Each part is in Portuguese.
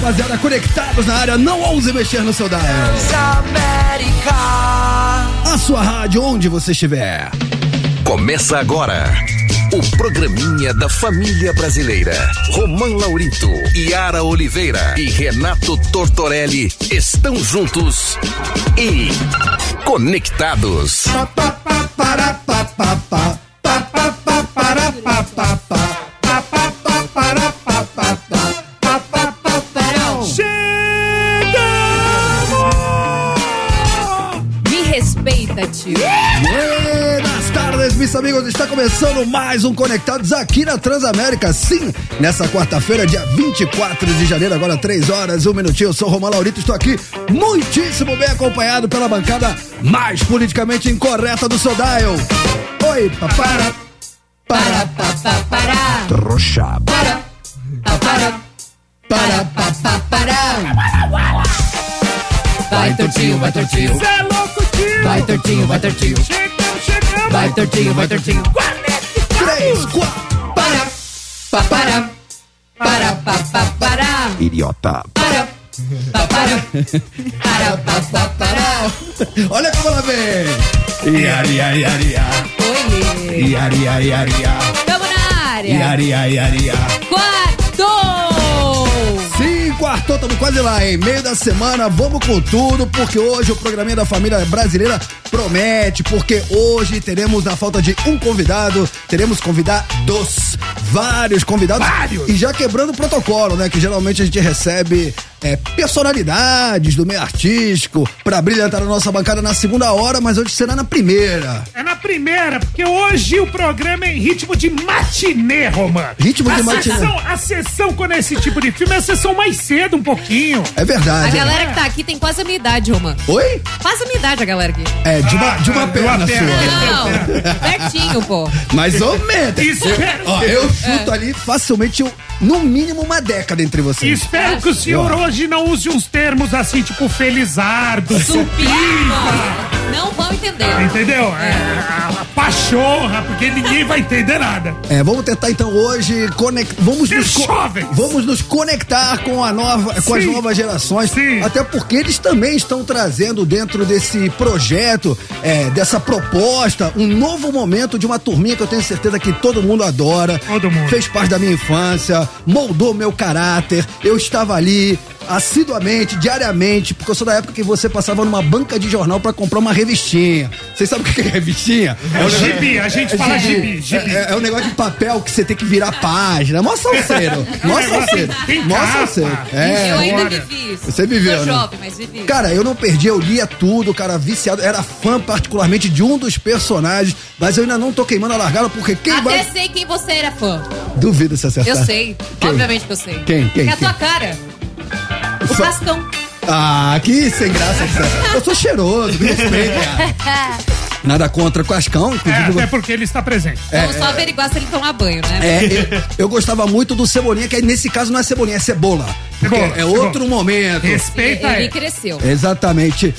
rapaziada, conectados na área, não ouse mexer no seu dial. A sua rádio, onde você estiver. Começa agora o programinha da família brasileira. Romão Laurito, Yara Oliveira e Renato Tortorelli estão juntos e conectados. Pa, pa, pa, para, meus amigos. Está começando mais um Conectados aqui na Transamérica. Sim, nessa quarta-feira, dia 24 de janeiro, agora 3 horas, um minutinho. Eu sou Romão Laurito, estou aqui muitíssimo bem acompanhado pela bancada mais politicamente incorreta do dial. Oi, papara. Para, Pa, pa, para. trouxa. Para. Pa, para. Para, pa, pa, para. Vai, tortinho, vai, tortinho. Cê é louco, tio! Vai, tortinho, vai, tortinho. Chegamos, chegamos! Vai, tortinho, vai, tortinho. Três, quatro. Para. Pa, para. Para, pa, pa, para. Idiota. Para. Pa, para. Para, pa, pa, para. Olha como ela vem. Iari, iari, iari, Oi. iari, iari, iari, Tamo na área. iari, iari, iari. Quarto. Sim, quartou, estamos quase lá, em meio da semana, vamos com tudo, porque hoje o programinha da família brasileira promete, porque hoje teremos, na falta de um convidado, teremos convidados, vários convidados. Vários! E já quebrando o protocolo, né, que geralmente a gente recebe é, personalidades do meio artístico pra brilhantar a nossa bancada na segunda hora, mas hoje será na primeira. É na primeira, porque hoje o programa é em ritmo de matinê, Romano. Ritmo de a matinê. Sessão, a sessão, quando é esse tipo de filme, é a sessão mais cedo, um pouquinho. É A verdade. galera que tá aqui tem quase a minha idade, Romã. Oi? Quase a minha idade, a galera aqui. É, de uma, Ah, de uma de perna sua. Não, pertinho, pô. Mais ou menos. Espero, Ó, eu chuto ali facilmente, no mínimo, uma década entre vocês. espero que o senhor hoje não use uns termos assim, tipo felizardo, supimpa. Não vão entender. Entendeu? É, a pachorra, porque ninguém vai entender nada. É, vamos tentar então hoje conect... vamos Ser nos jovens. vamos nos conectar com a nova com as Sim. novas gerações, Sim. até porque eles também estão trazendo dentro desse projeto, é, dessa proposta, um novo momento de uma turminha que eu tenho certeza que todo mundo adora. Todo mundo. Fez parte da minha infância, moldou meu caráter. Eu estava ali assiduamente, diariamente, porque eu sou da época que você passava numa banca de jornal pra comprar uma revistinha. Vocês sabem o que é revistinha? É um o negócio- gibi, a gente fala gibi, gibi. É, é um negócio de papel que você tem que virar página. Mó salseiro. Mó É, salseiro. tem Mó salseiro. É. eu ainda vivi isso. Você viveu, Sou né? jovem, mas vivi. Cara, eu não perdi, eu lia tudo, cara, viciado. Era fã particularmente de um dos personagens, mas eu ainda não tô queimando a largada porque quem Até vai. sei quem você era fã. Duvido se acertar. Eu sei. Quem? Obviamente que eu sei. Quem? Quem? É a tua cara. O Fã- Cascão. Ah, que sem graça que você é. Eu sou cheiroso, me respeita. cara. Nada contra Cascão, É, inclusive. até porque ele está presente. Vamos só averiguar se ele toma banho, né? É, eu, eu gostava muito do Cebolinha, que nesse caso não é Cebolinha, é Cebola. Cebola, é Cebola. outro momento. Respeita ele ele. cresceu. Exatamente.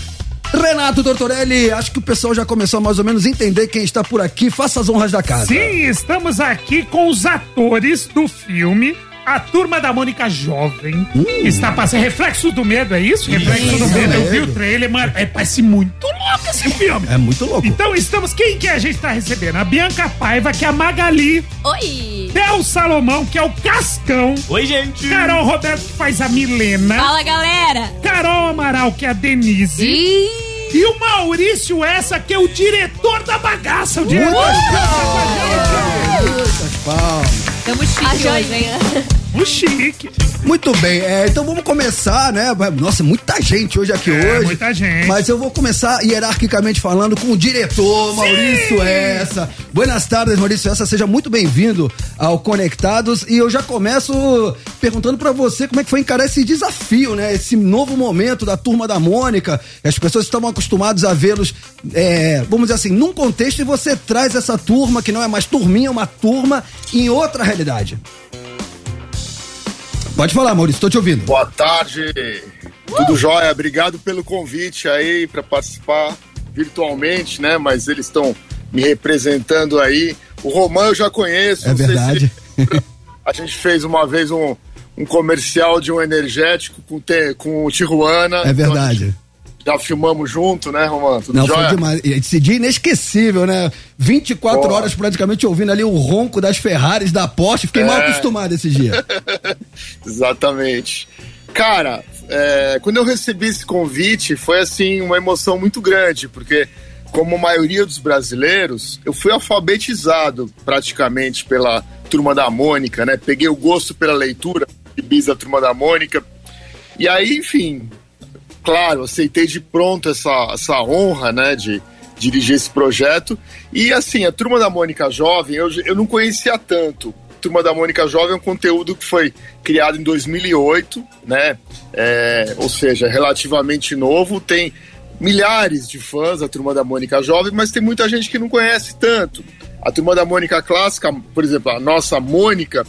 Renato Tortorelli, acho que o pessoal já começou a mais ou menos entender quem está por aqui. Faça as honras da casa. Sim, estamos aqui com os atores do filme. A turma da Mônica Jovem está passando. Reflexo do Medo, é isso? Reflexo do Medo. Eu vi o trailer, mano. É, parece muito louco esse filme. É muito louco. Então estamos. Quem que a gente tá recebendo? A Bianca Paiva, que é a Magali. Oi! Del Salomão, que é o Cascão. Oi, gente! Carol Roberto, que faz a Milena. Fala, galera! Carol Amaral, que é a Denise. Ih, E o Maurício Essa, que é o diretor da bagaça. O diretor. Muitas palmas. tamo chique hoje, hein? O chique. Muito bem, é, então vamos começar, né? Nossa, muita gente hoje aqui É, hoje. muita gente. Mas eu vou começar hierarquicamente falando com o diretor Maurício Essa. Buenas tardes, Maurício Essa. Seja muito bem-vindo ao Conectados. E eu já começo perguntando pra você como é que foi encarar esse desafio, né? Esse novo momento da turma da Mônica. As pessoas estavam acostumadas a vê-los, é, vamos dizer assim, num contexto e você traz essa turma, que não é mais turminha, é uma turma, em outra realidade. Pode falar, Maurício, tô te ouvindo. Boa tarde, tudo jóia? Obrigado pelo convite aí para participar virtualmente, né? Mas eles estão me representando aí. O Romão eu já conheço. É sei se- verdade. a gente fez uma vez um, um comercial de um energético com, te, com o Tijuana. É verdade. Então já filmamos junto, né, Romano? Tudo Não, jóia? foi demais. Esse dia inesquecível, né? 24 Pô. horas praticamente ouvindo ali o ronco das Ferraris, da Porsche. Fiquei é. mal acostumado esse dia. Exatamente. Cara, é, quando eu recebi esse convite, foi assim, uma emoção muito grande, porque como a maioria dos brasileiros, eu fui alfabetizado praticamente pela Turma da Mônica, né? Peguei o gosto pela leitura de bis da Turma da Mônica. E aí, enfim, claro, aceitei de pronto essa, essa honra, né, de dirigir esse projeto. E assim, a Turma da Mônica Jovem, eu, eu não conhecia tanto. Turma da Mônica Jovem é um conteúdo que foi criado em 2008, né? É, ou seja, relativamente novo. Tem milhares de fãs da Turma da Mônica Jovem, mas tem muita gente que não conhece tanto. A Turma da Mônica Clássica, por exemplo, a nossa Mônica,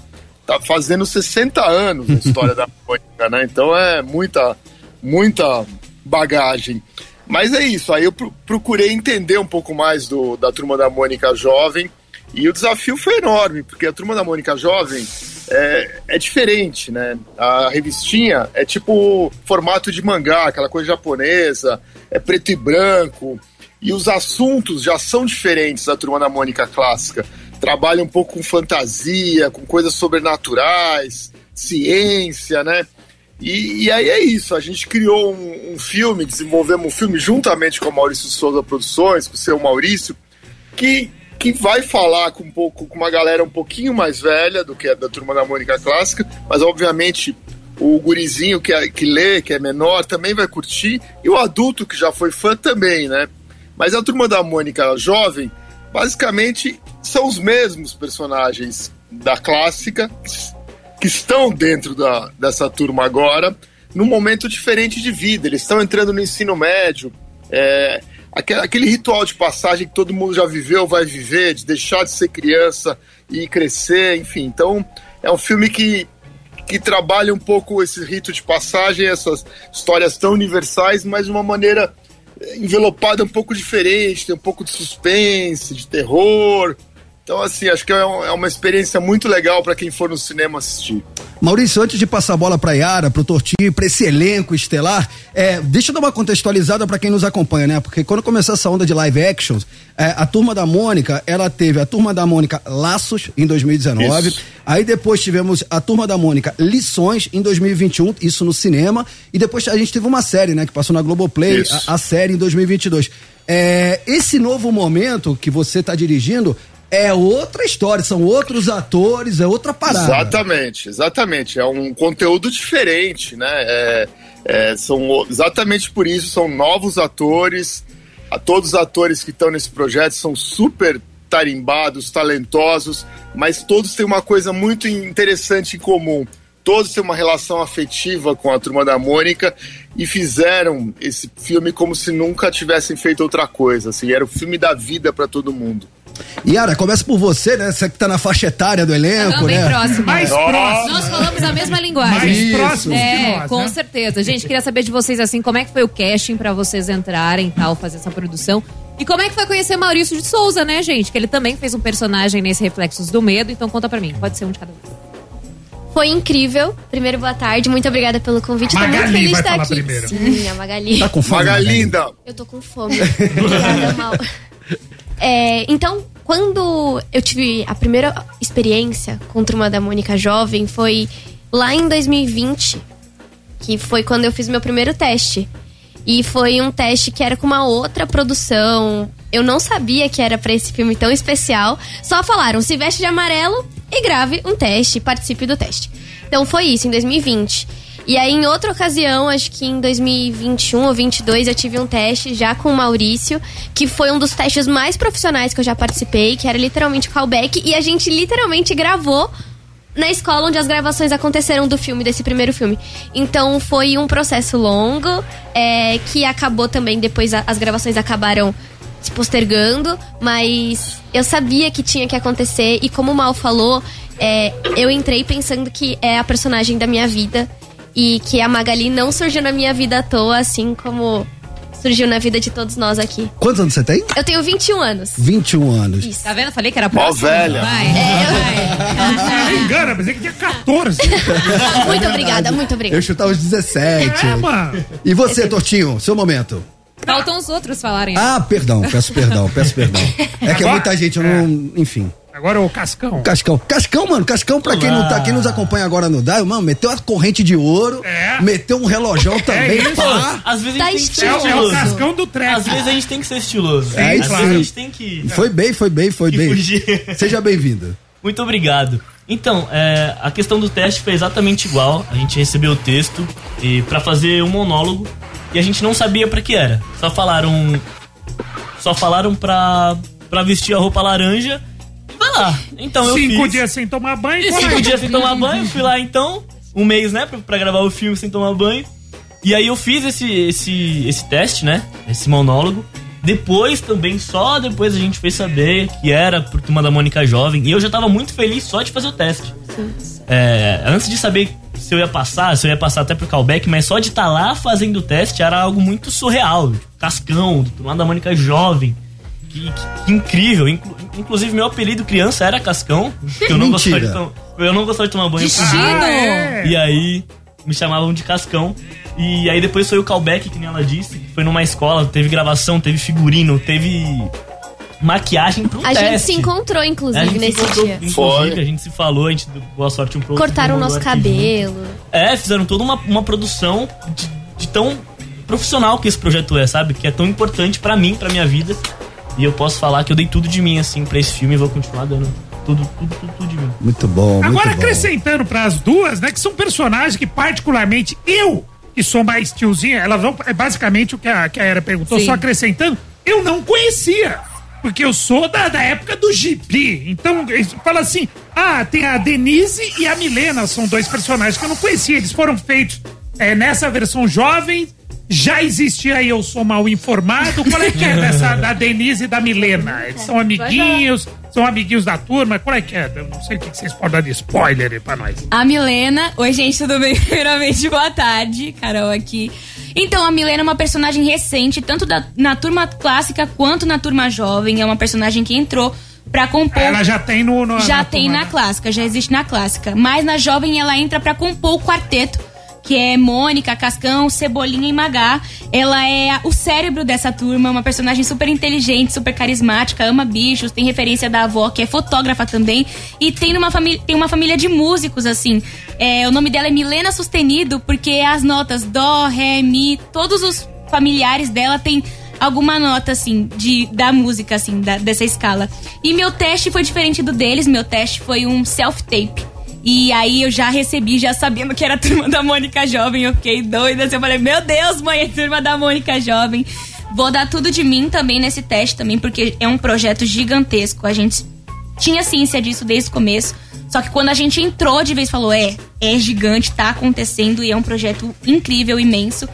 tá fazendo 60 anos a história da Mônica, né? Então é muita muita bagagem. Mas é isso, aí eu procurei entender um pouco mais do, da Turma da Mônica Jovem e o desafio foi enorme, porque a Turma da Mônica Jovem é, é diferente, né? A revistinha é tipo formato de mangá, aquela coisa japonesa, é preto e branco, e os assuntos já são diferentes da Turma da Mônica clássica. Trabalha um pouco com fantasia, com coisas sobrenaturais, ciência, né? E, e, aí é isso, a gente criou um, um, filme, desenvolvemos um filme juntamente com a Maurício Souza Produções, com o seu Maurício, que, que vai falar com um pouco com uma galera um pouquinho mais velha do que a da turma da Mônica Clássica, mas obviamente o gurizinho que, é, que lê, que é menor, também vai curtir, e o adulto que já foi fã também, né? Mas a turma da Mônica jovem, basicamente, são os mesmos personagens da clássica, que estão dentro da, dessa turma agora, num momento diferente de vida. Eles estão entrando no ensino médio. É, aquele, ritual de passagem que todo mundo já viveu, vai viver, de deixar de ser criança e crescer, enfim. Então, é um filme que, que trabalha um pouco esse rito de passagem, essas histórias tão universais, mas de uma maneira envelopada um pouco diferente, tem um pouco de suspense, de terror, então, assim, acho que é, é uma experiência muito legal para quem for no cinema assistir. Maurício, antes de passar a bola para Yara, para o Tortinho, para esse elenco estelar, é, deixa eu dar uma contextualizada para quem nos acompanha, né? Porque quando começou essa onda de live actions, é, a Turma da Mônica, ela teve a Turma da Mônica Laços em 2019, isso. aí depois tivemos a Turma da Mônica Lições em 2021, isso no cinema, e depois a gente teve uma série, né? Que passou na Globoplay, a, a, série em 2022. É, esse novo momento que você está dirigindo é outra história, são outros atores, é outra parada. Exatamente, exatamente. É um conteúdo diferente, né? É, é, são exatamente por isso, são novos atores. A todos os atores que estão nesse projeto são super tarimbados, talentosos, mas todos têm uma coisa muito interessante em comum. Todos têm uma relação afetiva com a turma da Mônica e fizeram esse filme como se nunca tivessem feito outra coisa. Assim, era o filme da vida para todo mundo. Yara, começa por você, né? Você que tá na faixa etária do elenco, Não, bem né? próximo. Mais próximo. Nós falamos a mesma linguagem. Mais Isso. próximo é, nós, Com né? certeza. Gente, queria saber de vocês, assim, como é que foi o casting para vocês entrarem e tal, fazer essa produção. E como é que foi conhecer Maurício de Souza, né, gente? Que ele também fez um personagem nesse Reflexos do Medo. Então conta pra mim, pode ser um de cada vez. Foi incrível. Primeiro, boa tarde. Muito obrigada pelo convite. Magali tô muito feliz de estar aqui. Primeiro. Sim, a Magali. Tá com fome? Magalinda! Eu tô com fome. obrigada, Mal. É, então, quando eu tive a primeira experiência com Turma da Mônica Jovem foi lá em 2020, que foi quando eu fiz meu primeiro teste. E foi um teste que era com uma outra produção. Eu não sabia que era para esse filme tão especial. Só falaram: se veste de amarelo e grave um teste, participe do teste. Então foi isso, em 2020. E aí, em outra ocasião, acho que em 2021 ou 2022, eu tive um teste já com o Maurício, que foi um dos testes mais profissionais que eu já participei, que era literalmente callback, e a gente literalmente gravou na escola onde as gravações aconteceram do filme, desse primeiro filme. Então foi um processo longo, é, que acabou também, depois as gravações acabaram se postergando, mas eu sabia que tinha que acontecer, e como o Mal falou, é, eu entrei pensando que é a personagem da minha vida e que a Magali não surgiu na minha vida à toa, assim como surgiu na vida de todos nós aqui. Quantos anos você tem? Eu tenho 21 anos. 21 anos. Isso. Tá vendo? Falei que era Mó próximo. velha. Vai. Não me engana, pensei que tinha 14. Muito obrigada, muito obrigada. Eu chutava os 17. É, mano. E você, Tortinho, seu momento? Faltam os outros falarem. Ah, perdão, peço perdão, peço perdão. É que é muita gente, eu não. Enfim. Agora o Cascão. Cascão. Cascão, mano, Cascão, pra quem não tá, quem nos acompanha agora no Dial, mano, meteu a corrente de ouro, É. meteu um relojão também, isso. pá. Às vezes Tá a gente tem que ser É, o- é o estiloso. Cascão do trap. Às vezes a gente tem que ser estiloso. É, Às isso vezes a gente tem que. Foi bem, foi bem, foi Que bem. fugir. Seja bem-vindo. Muito obrigado. Então, é, a questão do teste foi exatamente igual. A gente recebeu o texto e para fazer um monólogo e a gente não sabia pra que era. Só falaram, só falaram pra para vestir a roupa laranja. E vai lá. Então eu Cinco fiz. dias sem tomar banho. E cinco aí. dias sem tomar banho, fui lá então, um mês, né, pra, pra gravar o filme sem tomar banho. E aí eu fiz esse, esse, esse teste, né, esse monólogo. Depois também, só depois a gente fez saber que era por turma da Mônica Jovem. E eu já tava muito feliz só de fazer o teste. É, antes de saber se eu ia passar, se eu ia passar até pro callback, mas só de estar lá fazendo o teste era algo muito surreal. Tipo, Cascão, do turma da Mônica Jovem. Que, que- que incrível. Inclu- inclusive, meu apelido criança era Cascão. Que eu não gostava de, eu não gostava de tomar banho. Destino. Ah, é. E aí me chamavam de Cascão. E aí depois foi o callback, que nem ela disse. Foi numa escola, teve gravação, teve figurino, teve maquiagem pro A teste. gente se encontrou, a inclusive, se nesse encontrou, dia. inclusive, Foi. a gente se falou, a gente deu boa sorte um pro. Cortaram o nosso aqui junto. cabelo. É, fizeram toda uma, uma produção de, de tão profissional que esse projeto é, sabe? Que é tão importante pra mim, pra minha vida. E eu posso falar que eu dei tudo de mim, assim, pra esse filme e vou continuar dando tudo, tudo, tudo, tudo de mim. Muito bom, muito Agora bom. acrescentando pras duas, né, que são personagens que particularmente eu, que sou mais tiozinha, elas vão, é basicamente o que a, que a Era perguntou, Sim. só acrescentando, eu não conhecia. Porque eu sou da, da época do Gibi. Então, falam assim: ah, tem a Denise e a Milena, são dois personagens que eu não conhecia. Eles foram feitos é, nessa versão jovem. Já existia aí Eu Sou Mal Informado. Qual é que é dessa da Denise e da Milena? Eles são amiguinhos, são amiguinhos da turma. Qual é que é? Eu não sei o que vocês podem dar de spoiler aí pra nós. A Milena. Oi, gente, tudo bem? Primeiramente, boa tarde. Carol aqui. Então, a Milena é uma personagem recente, tanto da- na turma clássica quanto na turma jovem. É uma personagem que entrou pra compor. Ela já tem no. no já tem turma, na né? clássica, já existe na clássica. Mas na jovem ela entra pra compor o quarteto, que é Mônica, Cascão, Cebolinha e Magá. Ela é o cérebro dessa turma, uma personagem super inteligente, super carismática, ama bichos, tem referência da avó, que é fotógrafa também. E tem uma, família, tem uma família de músicos, assim. É, o nome dela é Milena Sustenido, porque as notas Dó, Ré, Mi, todos os familiares dela têm alguma nota, assim, de, da música, assim, da- dessa escala. E meu teste foi diferente do deles, meu teste foi um self-tape. E aí eu já recebi, já sabendo que era a turma da Mônica Jovem, eu fiquei doida. assim, Eu falei, meu Deus, mãe, é turma da Mônica Jovem. Vou dar tudo de mim também nesse teste também, porque é um projeto gigantesco. A gente tinha ciência disso desde o começo. Só que quando a gente entrou de vez falou, é, é gigante, tá acontecendo e é um projeto incrível, imenso.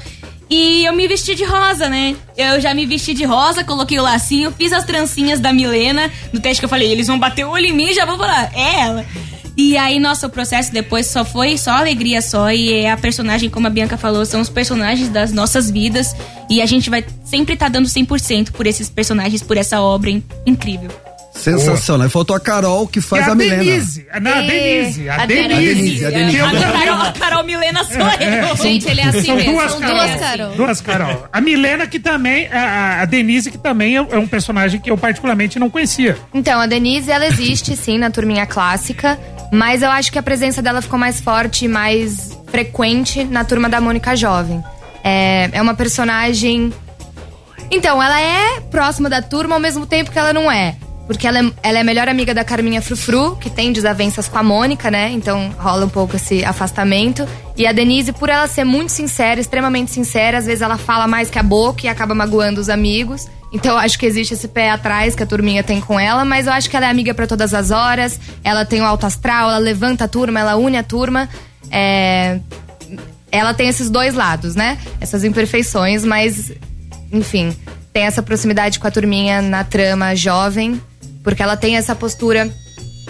E eu me vesti de rosa, né? Eu já me vesti de rosa, coloquei o lacinho, fiz as trancinhas da Milena. No teste que eu falei, eles vão bater o olho em mim e já vão falar, é ela. E aí, nossa, o processo depois só foi só alegria só. E é a personagem, como a Bianca falou, são os personagens das nossas vidas. E a gente vai sempre estar dando 100% por esses personagens, por essa obra in- incrível. Sensacional. E faltou a Carol, que faz é a, a Milena. Denise. Não, a É, Denise. A, a Denise. Denise, a Denise. A Carol, a Carol Milena sou eu. Gente, ele é assim São mesmo. duas São Carol. duas Carol. Duas Carol. A Milena, que também. A, a Denise, que também é é um personagem que eu particularmente não conhecia. Então, a Denise, ela existe sim na turminha clássica, mas eu acho que a presença dela ficou mais forte e mais frequente na turma da Mônica Jovem. É, é uma personagem. Então, ela é próxima da turma ao mesmo tempo que ela não é. Porque ela é, ela é a melhor amiga da Carminha Frufru, que tem desavenças com a Mônica, né? Então rola um pouco esse afastamento. E a Denise, por ela ser muito sincera, extremamente sincera, às vezes ela fala mais que a boca e acaba magoando os amigos. Então eu acho que existe esse pé atrás que a turminha tem com ela, mas eu acho que ela é amiga pra todas as horas. Ela tem o alto astral, ela levanta a turma, ela une a turma. É, Ela tem esses dois lados, né? Essas imperfeições, mas enfim, tem essa proximidade com a turminha na trama jovem, porque ela tem essa postura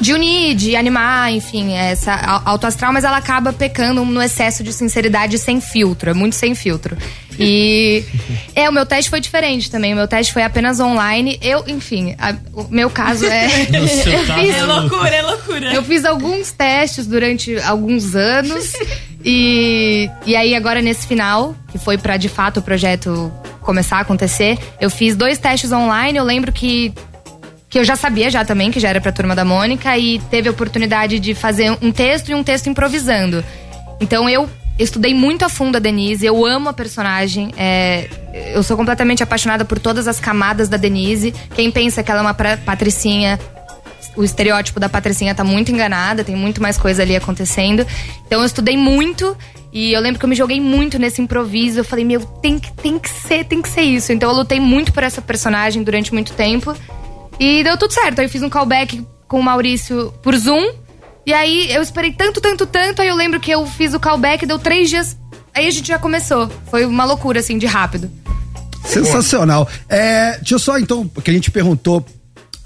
de unir, de animar, enfim, essa au- autoastral, mas ela acaba pecando no excesso de sinceridade sem filtro, é muito sem filtro. E é, o meu teste foi diferente também. O meu teste foi apenas online. Eu, enfim, a- o meu caso é. Eu fiz, É loucura, é loucura. eu fiz alguns testes durante alguns anos. E, e aí, agora nesse final, que foi pra de fato o projeto começar a acontecer, eu fiz dois testes online. Eu lembro que que eu já sabia já também, que já era pra turma da Mônica, e teve a oportunidade de fazer um texto e um texto improvisando. Então eu estudei muito a fundo a Denise, eu amo a personagem, é, eu sou completamente apaixonada por todas as camadas da Denise. Quem pensa que ela é uma patricinha, o estereótipo da patricinha tá muito enganada, tem muito mais coisa ali acontecendo. Então eu estudei muito. E eu lembro que eu me joguei muito nesse improviso. Eu falei, meu, tem que, tem que ser, tem que ser isso. Então eu lutei muito por essa personagem durante muito tempo. E deu tudo certo. Aí eu fiz um callback com o Maurício por Zoom. E aí eu esperei tanto, tanto, tanto. Aí eu lembro que eu fiz o callback, deu três dias. Aí a gente já começou. Foi uma loucura, assim, de rápido. Sensacional. É, deixa eu só então, porque a gente perguntou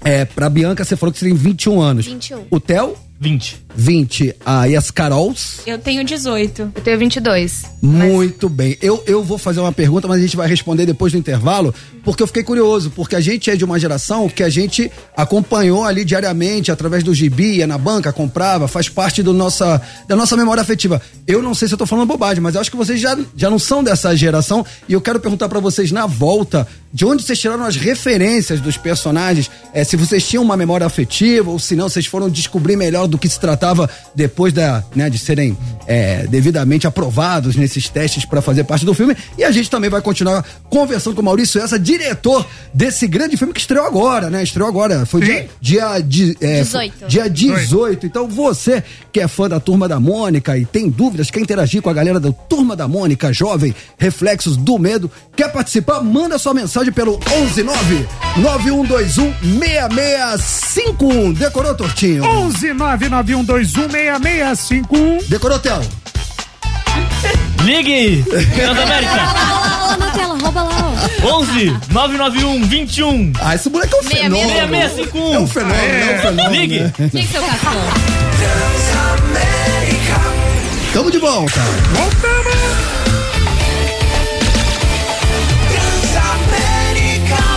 é, pra Bianca, você falou que você tem 21 anos. 21. O Theo, 20. 20. Ah, e as Carols? Eu tenho 18. Eu tenho 22. Muito bem. Eu, eu vou fazer uma pergunta, mas a gente vai responder depois do intervalo, porque eu fiquei curioso, porque a gente é de uma geração que a gente acompanhou ali diariamente, através do gibi, ia na banca, comprava, faz parte do nossa, da nossa memória afetiva. Eu não sei se eu tô falando bobagem, mas eu acho que vocês já, já não são dessa geração, e eu quero perguntar pra vocês na volta, de onde vocês tiraram as referências dos personagens, é, se vocês tinham uma memória afetiva, ou se não, vocês foram descobrir melhor do que se tratava depois da, né, de serem é, devidamente aprovados nesses testes para fazer parte do filme. E a gente também vai continuar conversando com o Maurício Essa, diretor desse grande filme que estreou agora, né? Estreou agora. Foi dia, dia, de- é, 18. foi dia 18. Então você que é fã da Turma da Mônica e tem dúvidas, quer interagir com a galera da Turma da Mônica, jovem, reflexos do medo, quer participar, manda sua mensagem pelo 119 9121 6651. Decorou, Tortinho? 11 991216651. Decorou, Theo? Ligue! Transamérica! Lá, lá na tela, rouba lá, ó. 11 991 21 Ah, esse moleque é um fenômeno. meia, meia, cinco, um. É um fenômeno, é um fenômeno. Ligue! né? Quem que seu cascão? Tamo de volta.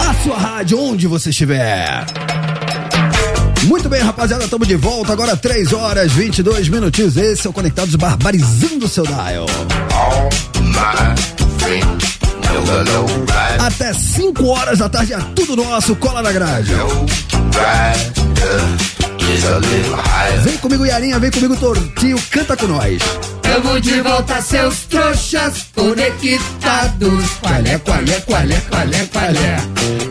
A sua rádio, onde você estiver. Muito bem, rapaziada, estamos de volta. Agora 3 horas 22 minutinhos. Esse é o Conectados Barbarizando o seu dial. Até 5 horas da tarde é tudo nosso. Cola na grade. Vem comigo, Yarinha. Vem comigo, Tortinho. Canta com nós. Tamo de volta, seus trouxas conectados. Qualé, qualé, qualé, qualé, qualé.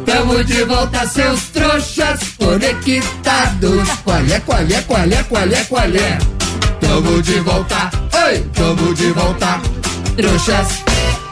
Tamo de volta, seus trouxas conectados. Qualé, qualé, qualé, qualé, qualé. Tamo de volta, oi, tamo de volta. Trouxas.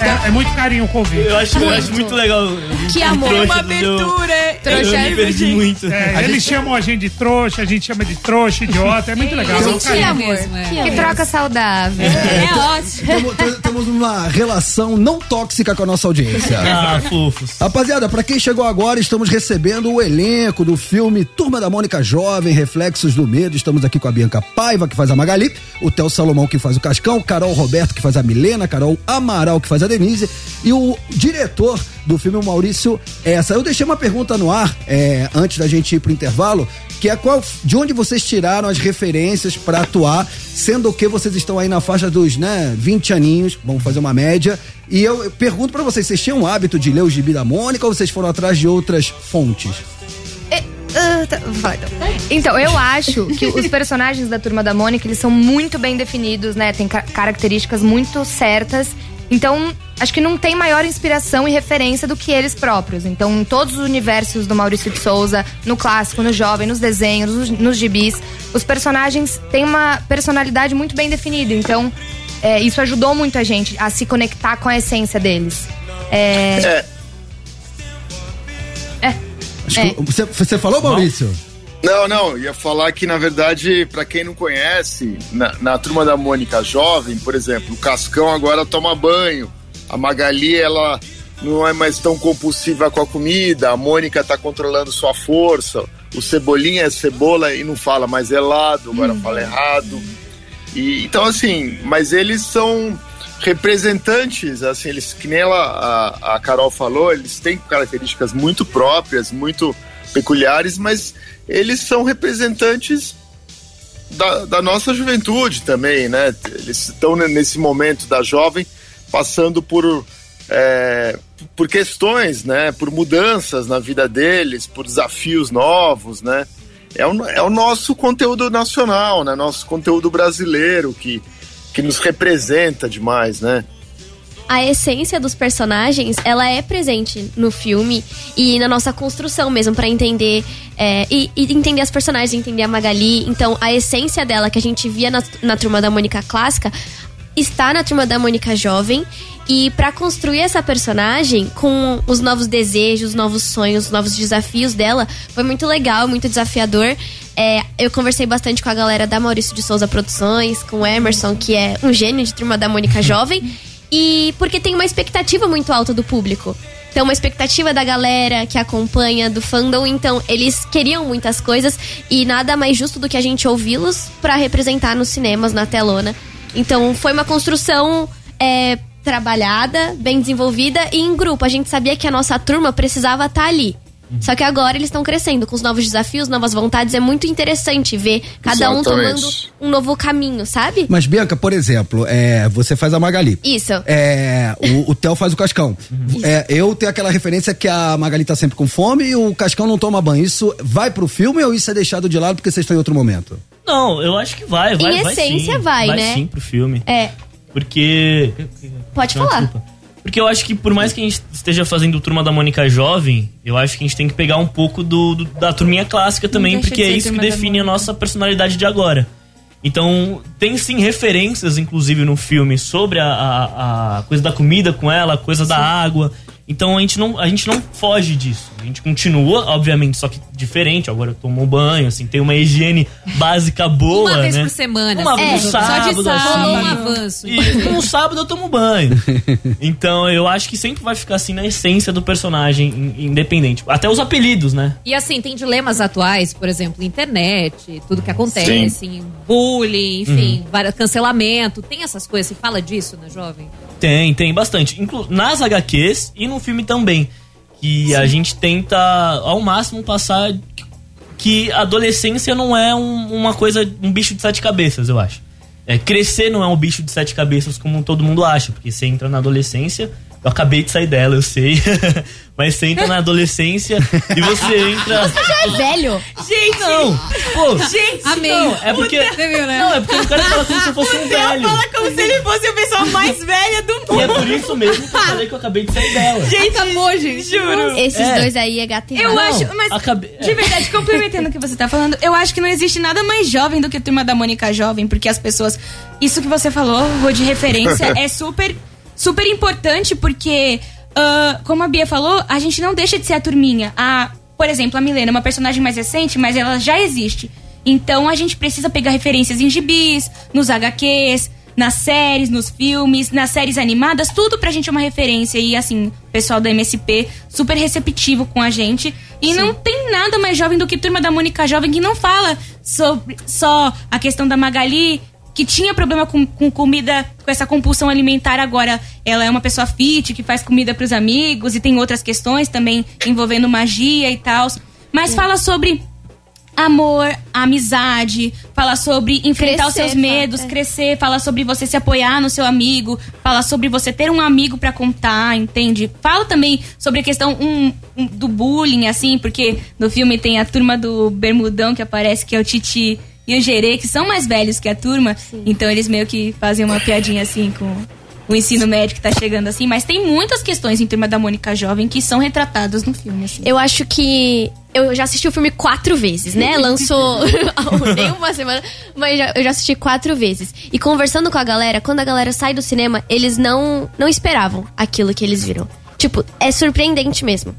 É, é muito carinho o convite. Eu acho, eu acho muito legal. Que amor, trouxa uma abertura. Eu me perdi muito. É, eles chamam a gente de trouxa, a gente chama de trouxa, idiota. É muito legal. A é um gente carinho. amor. mesmo, é. Que Que troca saudável. É ótimo. Tamo- t- Temos uma relação não tóxica com a nossa audiência. Ah, fofos. Rapaziada, pra quem chegou agora, estamos recebendo o elenco do filme Turma da Mônica Jovem, Reflexos do Medo. Estamos aqui com a Bianca Paiva, que faz a Magali, o Theo Salomão, que faz o Cascão, Carol Roberto, que faz a Milena, Carol Amaral, que faz a Denise, e o diretor do filme, o Maurício Essa. Eu deixei uma pergunta no ar, é, antes da gente ir pro intervalo, que é qual, de onde vocês tiraram as referências pra atuar, sendo que vocês estão aí na faixa dos, né, 20 aninhos, vamos fazer uma média, e eu, pergunto pra vocês, vocês tinham o hábito de ler o gibi da Mônica ou vocês foram atrás de outras fontes? Então. Então, eu acho que os personagens da Turma da Mônica, eles são muito bem definidos, né? Tem ca- características muito certas. Então, acho que não tem maior inspiração e referência do que eles próprios. Então, em todos os universos do Maurício de Souza, no clássico, no jovem, nos desenhos, nos, nos gibis, os personagens têm uma personalidade muito bem definida. Então, é, isso ajudou muito a gente a se conectar com a essência deles. É, É, é, Acho É. que você, você falou, Maurício? Não, não, ia falar que, na verdade, pra quem não conhece, na, na turma da Mônica Jovem, por exemplo, o Cascão agora toma banho, a Magali, ela não é mais tão compulsiva com a comida, a Mônica tá controlando sua força, o Cebolinha é cebola e não fala mais helado, agora fala errado. E, então, assim, mas eles são representantes, assim, eles, que nem ela, a, a Carol falou, eles têm características muito próprias, muito peculiares, mas eles são representantes da, da nossa juventude também, né? Eles estão nesse momento da jovem passando por, é, por questões, né? Por mudanças na vida deles, por desafios novos, né? É o, é o nosso conteúdo nacional, né? Nosso conteúdo brasileiro que, que nos representa demais, né? A essência dos personagens, ela é presente no filme e na nossa construção mesmo, para entender é, e, e, entender as personagens, entender a Magali. Então, a essência dela que a gente via na, na turma da Mônica clássica está na turma da Mônica jovem. E para construir essa personagem com os novos desejos, novos sonhos, novos desafios dela, foi muito legal, muito desafiador. É, eu conversei bastante com a galera da Maurício de Souza Produções, com o Emerson, que é um gênio de turma da Mônica Jovem. E porque tem uma expectativa muito alta do público. Então, uma expectativa da galera que acompanha, do fandom. Então, eles queriam muitas coisas e nada mais justo do que a gente ouvi-los para representar nos cinemas, na telona. Então, foi uma construção é, trabalhada, bem desenvolvida e em grupo. A gente sabia que a nossa turma precisava estar tá ali. Só que agora eles estão crescendo com os novos desafios, novas vontades. É muito interessante ver cada Exatamente. um tomando um novo caminho, sabe? Mas, Bianca, por exemplo, é, você faz a Magali. Isso. É, o, o Theo faz o Cascão. É, eu tenho aquela referência que a Magali tá sempre com fome e o Cascão não toma banho. Isso vai pro filme ou isso é deixado de lado porque vocês estão em outro momento? Não, eu acho que vai, vai, Em vai essência, sim. vai, né? sim pro filme. É. Porque. Pode Não, falar. desculpa. Porque eu acho que por mais que a gente esteja fazendo Turma da Mônica jovem, eu acho que a gente tem que pegar um pouco do, do- da turminha clássica também, porque é isso que define a nossa personalidade de agora. Então, tem sim referências, inclusive, no filme sobre a, a- a coisa da comida com ela, a coisa da água. Então a gente, não, a gente não foge disso. A gente continua, obviamente, só que diferente. Agora tomou banho, assim, tem uma higiene básica boa, Uma vez né? por semana. Uma assim, vez né? no sábado, só de sábado. Rolou um assim. avanço. E no sábado eu tomo banho. Então eu acho que sempre vai ficar assim na essência do personagem, in- independente. Até os apelidos, né? E assim, tem dilemas atuais, por exemplo, internet, tudo que acontece, bullying, enfim, várias- cancelamento. Tem essas coisas, se fala disso na jovem? Tem, tem bastante. Inclu nas HQs e no filme também. Que a gente tenta ao máximo passar que adolescência não é um- uma coisa, um bicho de sete cabeças, eu acho. É, crescer não é um bicho de sete cabeças como todo mundo acha, porque você entra na adolescência, eu acabei de sair dela, eu sei. Mas você entra na adolescência e você entra. É velho. Gente, não! Pô, Gente, Amei. não, é porque. Você viu, né? Não, é porque o cara fala como se eu fosse um velho. fala como se ele fosse a pessoa mais velha do E é mundo. por isso mesmo que eu falei que eu acabei de sair dela. Gente, amor, gente. Juro. Esses É. dois aí é gato e Eu rato. acho, mas acabei- de verdade, complementando o que você tá falando, eu acho que não existe nada mais jovem do que a turma da Mônica Jovem, porque as pessoas. Isso que você falou, vou de referência, é super, super importante, porque, ah, como a Bia falou, a gente não deixa de ser a turminha. A, por exemplo, a Milena é uma personagem mais recente, mas ela já existe. Então a gente precisa pegar referências em gibis, nos HQs, nas séries, nos filmes, nas séries animadas, tudo pra gente é uma referência. E assim, o pessoal da MSP super receptivo com a gente. E não tem nada mais jovem do que Turma da Mônica Jovem que não fala sobre só a questão da Magali, que tinha problema com, com comida, com essa compulsão alimentar agora. Ela é uma pessoa fit, que faz comida pros amigos e tem outras questões também envolvendo magia e tal. Mas fala sobre amor, amizade, fala sobre enfrentar os Crescer, seus medos, fala, é. crescer, fala sobre você se apoiar no seu amigo, fala sobre você ter um amigo pra contar, entende? Fala também sobre a questão um, um, do bullying, assim, porque no filme tem a turma do Bermudão que aparece, que é o Titi e o Gerê, que são mais velhos que a turma, então eles meio que fazem uma piadinha assim com o ensino médio que tá chegando assim, mas tem muitas questões em Turma da Mônica Jovem que são retratadas no filme, assim. Eu acho que. Eu já assisti o filme quatro vezes, né? Lançou nem uma semana, mas já- eu já assisti quatro vezes. E conversando com a galera, quando a galera sai do cinema, eles não, não esperavam aquilo que eles viram. Tipo, é surpreendente mesmo.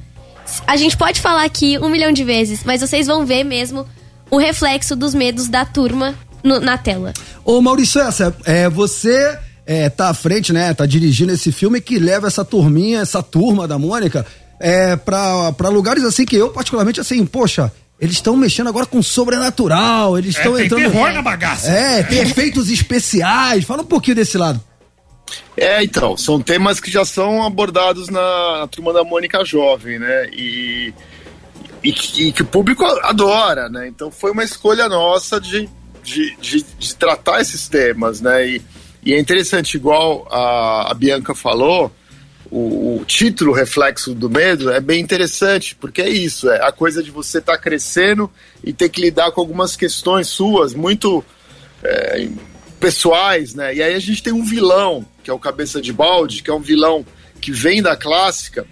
A gente pode falar aqui um milhão de vezes, mas vocês vão ver mesmo o reflexo dos medos da turma no- na tela. Ô Maurício, essa, é, você é, tá à frente, né? Tá dirigindo esse filme que leva essa turminha, essa turma da Mônica, é, pra, pra lugares assim que eu, particularmente, assim, poxa, eles estão mexendo agora com sobrenatural, eles É, estão tem entrando. terror na bagaça. É, tem efeitos especiais. Fala um pouquinho desse lado. É, então, são temas que já são abordados na, na turma da Mônica Jovem, né? E, e, que, e que o público adora, né? Então foi uma escolha nossa de, de, de, de tratar esses temas, né? E, e é interessante, igual a, a Bianca falou, o, o título Reflexo do Medo é bem interessante, porque é isso, é a coisa de você estar crescendo e ter que lidar com algumas questões suas muito é, pessoais, né? E aí a gente tem um vilão, que é o Cabeça de Balde, que é um vilão que vem da clássica,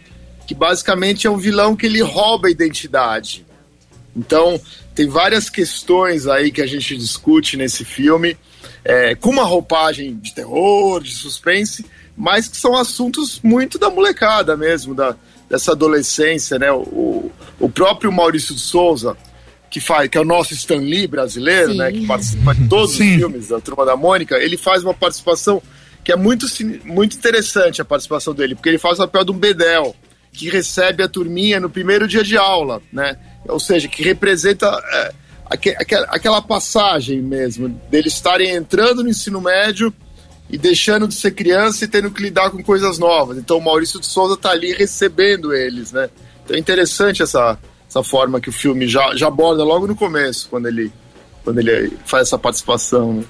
que basicamente é um vilão que ele rouba a identidade. Então, tem várias questões aí que a gente discute nesse filme, é, com uma roupagem de terror, de suspense, mas que são assuntos muito da molecada mesmo, da, dessa adolescência, né? O, o próprio Maurício de Souza, que faz, que é o nosso Stan Lee brasileiro, Sim. né? Que participa de todos Sim. os filmes da Turma da Mônica, ele faz uma participação que é muito, muito interessante a participação dele, porque ele faz o papel de um bedel que recebe a turminha no primeiro dia de aula, né? Ou seja, que representa é, aque- aquela, passagem mesmo, deles estarem entrando no ensino médio e deixando de ser criança e tendo que lidar com coisas novas. Então o Maurício de Souza tá ali recebendo eles, né? Então é interessante essa, essa forma que o filme já, já aborda logo no começo, quando ele, quando ele faz essa participação. Né?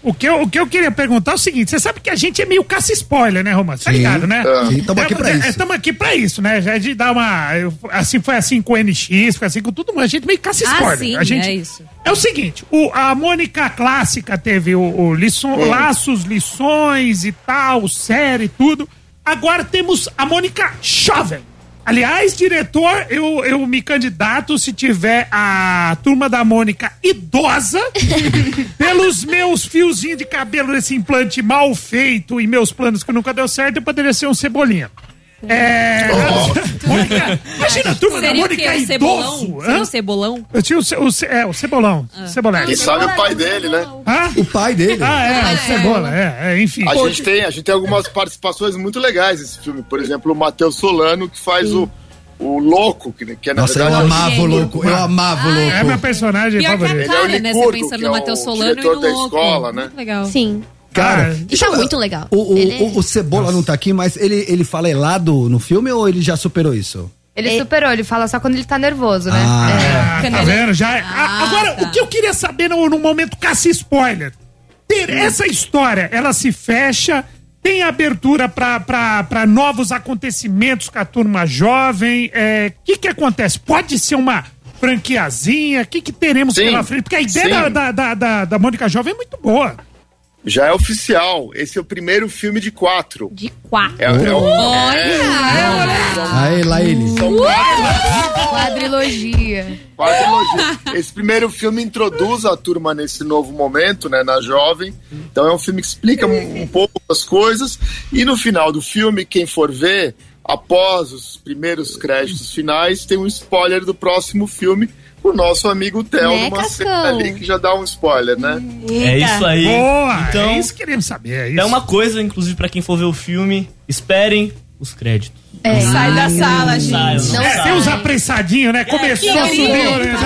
O que, eu, o que eu queria perguntar é o seguinte: você sabe que a gente é meio caça-spoiler, né, Romano? Tá ligado, né? Sim, tamo aqui pra isso. Estamos aqui pra isso, né? Já é de dar uma. eu- Assim foi assim com o NX, foi assim com tudo, mas a gente meio caça-spoiler. Ah, sim, a gente, é isso. É o seguinte: o, a Mônica clássica teve o, o lição- laços, lições e tal, série e tudo. Agora temos a Mônica jovem. Aliás, diretor, eu, eu me candidato se tiver a turma da Mônica idosa, pelos meus fiozinhos de cabelo desse implante mal feito e meus planos que nunca deu certo, eu poderia ser um cebolinha. É. Mônica, imagina a turma da Seria o Mônica? O idoso. cebolão? Seria o cebolão? Eu tinha o, ce- o, ce- é, o cebolão. Cebolete. Quem sabe o pai dele, né? Hã? O pai dele. Ah, é, o cebola, é, é, enfim. A gente, tem, a gente tem algumas participações muito legais nesse filme. Por exemplo, o Matheus Solano, que faz o, o louco, que, que é na Nossa, eu verdade. amava o louco. Eu amava o É meu louco. personagem Pior que a favorito. Ele é o cara, né? Você Licurgo, pensando é no o Matheus Solano e diretor no da louco. escola, né? Muito legal. Sim. Cara, Ah, Isso é muito legal. o, o, Ele é- o, o Cebola não tá aqui, mas ele, ele fala helado no filme ou ele já superou isso? Ele superou, ele fala só quando ele tá nervoso, né? Ah. Ah, Quando tá vendo? Já é- Ah, Agora, tá. o que eu queria saber no, no momento caça spoiler. Ter essa história, ela se fecha, tem abertura para novos acontecimentos com a turma jovem. O que que acontece? Pode ser uma franquiazinha? O que que teremos Sim, pela frente? Porque a ideia da, da, da, da, da Mônica Jovem é muito boa. Já é oficial. Esse é o primeiro filme de quatro. De quatro. É, é o- Aí, lá ele. são quatro, Quadrilogia. quatro elogios. Esse primeiro filme introduz a turma nesse novo momento, né, na jovem. Então é um filme que explica um, um pouco as coisas. E no final do filme, quem for ver, após os primeiros créditos finais, tem um spoiler do próximo filme. O nosso amigo Theo Né, numa cena ali que já dá um spoiler, né? É isso aí. Boa! Então, é isso que queremos saber. É, isso. é uma coisa, inclusive, pra quem for ver o filme, esperem os créditos. Sai da sala, gente. Não É, tem uns apressadinhos, né? Começou a subir. né?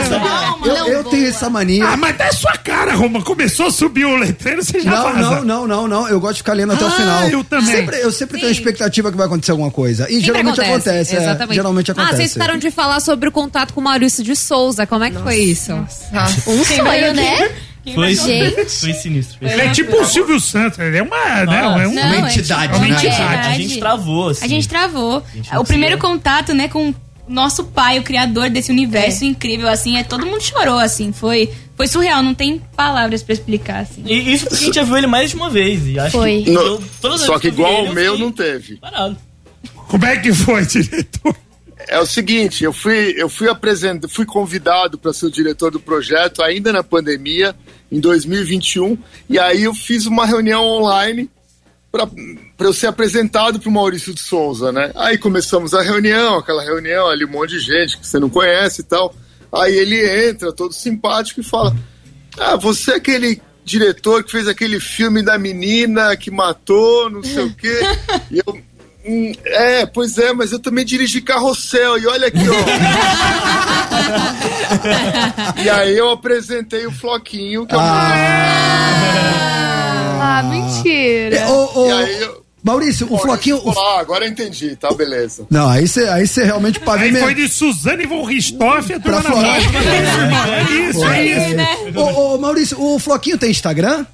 Eu, eu tenho essa mania. Ah, mas é sua cara, Roma. Começou a subir o letreiro, você já Não, vaza. não, não, não, não. Eu gosto de ficar lendo até o Ah, final. eu também. Sempre, eu sempre tenho a expectativa que vai acontecer alguma coisa. E Sempre geralmente acontece. é, Exatamente. geralmente Ah, acontece. vocês ficaram de falar sobre o contato com o Maurício de Souza. Como é que foi isso? Um sonho, né? Foi, Gente. foi sinistro. Foi Ele é tipo o Silvio Santos, ele é uma, né, é um- Não, Uma é entidade, tipo- né? uma Entidade. A entidade. gente travou, assim. A gente travou. gente o não primeiro conseguiu. contato, né, com o nosso pai, o criador desse universo incrível, assim, é todo mundo chorou, assim, foi, foi surreal, não tem palavras pra explicar, assim. E isso porque a gente já viu ele mais de uma vez. E acho Foi. que No- eu- todas as só que vi igual ele, ao eu meu não teve. Parado. Como é que foi, diretor? É o seguinte, eu fui, eu fui apresentado, fui convidado para ser o diretor do projeto ainda na pandemia, em 2021, e aí eu fiz uma reunião online para eu ser apresentado para o Maurício de Souza, né? Aí começamos a reunião, aquela reunião ali, um monte de gente que você não conhece e tal. Aí ele entra, todo simpático, e fala: Ah, você é aquele diretor que fez aquele filme da menina que matou, não sei o quê. E eu. "Hum, é, pois é, mas eu também dirigi Carrossel, e olha aqui, ó. e aí eu apresentei o Floquinho, que é o Ah, mentira. É, ô, ô, E aí Aí eu- Maurício, o Pô, Floquinho. deixa eu o- falar, agora eu entendi, tá, beleza. Não, aí você aí você realmente Aí pavimenta. foi de Suzane von Richthofen a turma Pra da fora. Mônica. É isso, é isso. né? Ô, ô, Maurício, o Floquinho tem Instagram?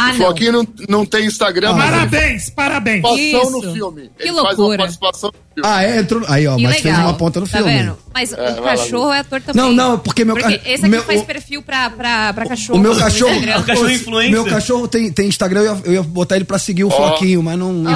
Ah, O não. Floquinho não, não tem Instagram, ele Parabéns, parabéns. participação no filme. Que ele faz uma loucura. participação no filme. Ah, é? Entrou. Aí, ó, Que mas legal. fez uma ponta no tá filme. Vendo? Mas vai o lá, cachorro é ator também. Não, não, porque meu Porque ca- esse aqui meu- faz o- perfil pra, pra, pra cachorro. O meu cachorro. O cachorro influencer. Meu cachorro tem, tem Instagram, eu ia, eu ia botar ele pra seguir o Floquinho, mas não. Não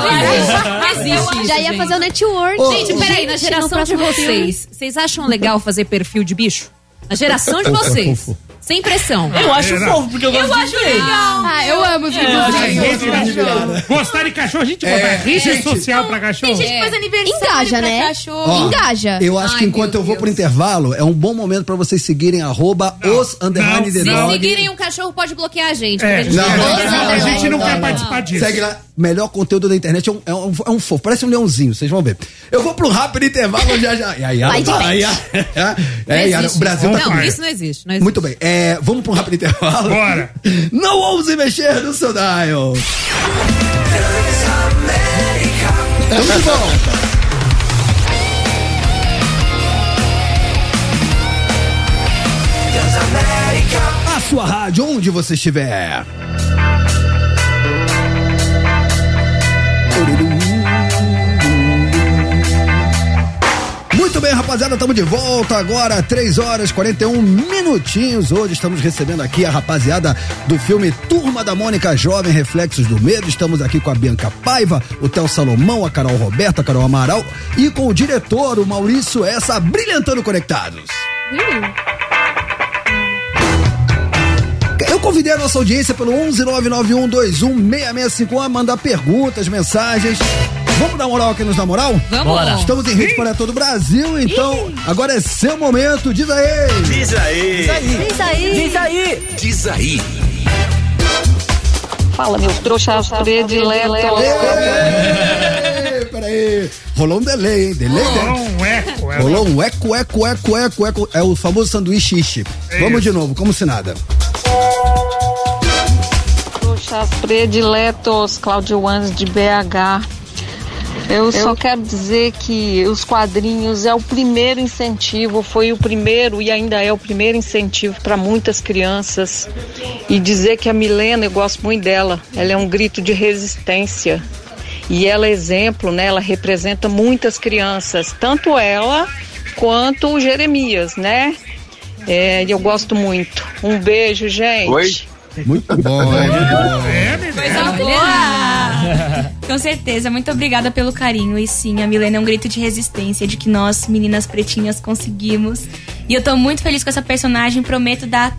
existe isso, Já ia gente. fazer o network. Ô, Gente, peraí, na geração de vocês, vocês acham legal fazer perfil de bicho? Na geração de vocês. Sem pressão. Eu acho Era. fofo, porque eu gosto de ver. Ah, eu amo os É. Rede cachorro. Gostar de cachorro, a gente É, botar rede gente, social pra cachorro. Tem gente que faz aniversário Engaja, pra né? cachorro. Ó, Engaja. Eu acho que Ai, enquanto meu eu vou pro intervalo, é um bom momento pra vocês seguirem arroba os underline não, the Se seguirem um cachorro, pode bloquear a gente. É, a gente não, a gente quer participar disso. Segue lá, melhor conteúdo da internet é um, é um, é um fofo, parece um leãozinho, vocês vão ver. Eu vou pro rápido intervalo já já. Vai de aí, frente. aí, Não é, Yara, tá isso não existe. Não existe. Muito bem, é, vamos pro rápido intervalo. Bora. Não ouse mexer no seu dial. Estamos de volta. A sua rádio, onde você estiver. Bem, rapaziada, estamos de volta agora, 3 horas e 41 minutinhos. Hoje estamos recebendo aqui a rapaziada do filme Turma da Mônica Jovem Reflexos do Medo. Estamos aqui com a Bianca Paiva, o Theo Salomão, a Carol Roberta, a Carol Amaral e com o diretor, o Maurício Essa, brilhantando conectados. Eu convidei a nossa audiência pelo 11991216651 a mandar perguntas, mensagens. Vamos dar moral aqui nos na moral? Vamos. Bora. Estamos em rede para todo o Brasil, então agora é seu momento, diz aí! Diz aí. Isso aí. Diz aí. Diz aí. Fala, meus trouxas prediletos. Ê, Peraí, rolou um delay, hein? Delay, Rolou né? um eco. é. Rolou um eco, eco, eco, eco, eco. É o famoso sanduíche ishi. Vamos de novo, como se nada. Trouxas prediletos, Cláudio Wanes de BH. Eu só quero dizer que os quadrinhos é o primeiro incentivo, foi o primeiro e ainda é o primeiro incentivo para muitas crianças. E dizer que a Milena, eu gosto muito dela, ela é um grito de resistência. E ela é exemplo, né? Ela representa muitas crianças, tanto ela quanto o Jeremias, né? É, e eu gosto muito. Um beijo, gente. Oi? Muito bom, muito bom. É. Coisa boa! Com certeza, muito obrigada pelo carinho. E sim, a Milena é um grito de resistência, de que nós, meninas pretinhas, conseguimos. E eu tô muito feliz com essa personagem, prometo dar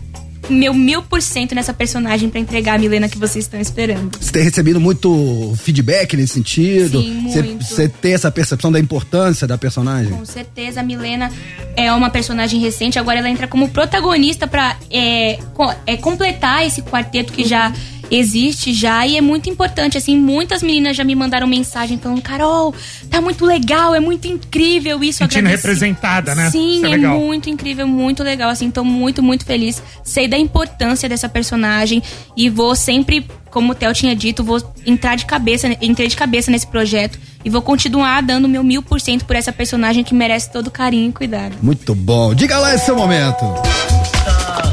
meu mil por cento nessa personagem pra entregar a Milena que vocês estão esperando. Você tem recebido muito feedback nesse sentido? Sim, muito. Você tem essa percepção da importância da personagem? Com certeza, a Milena é uma personagem recente, agora ela entra como protagonista pra é, é, completar esse quarteto que já existe já e é muito importante, assim, muitas meninas já me mandaram mensagem falando, Carol, tá muito legal, é muito incrível isso. Sentindo agradeci." representada, né? Sim, Isso é é, legal. muito incrível, muito legal, assim, tô muito, muito feliz. Sei da importância dessa personagem e vou sempre, como o Theo tinha dito, vou entrar de cabeça, entrei de cabeça nesse projeto e vou continuar dando meu mil por cento por essa personagem que merece todo carinho e cuidado. Muito bom. Diga lá esse seu momento.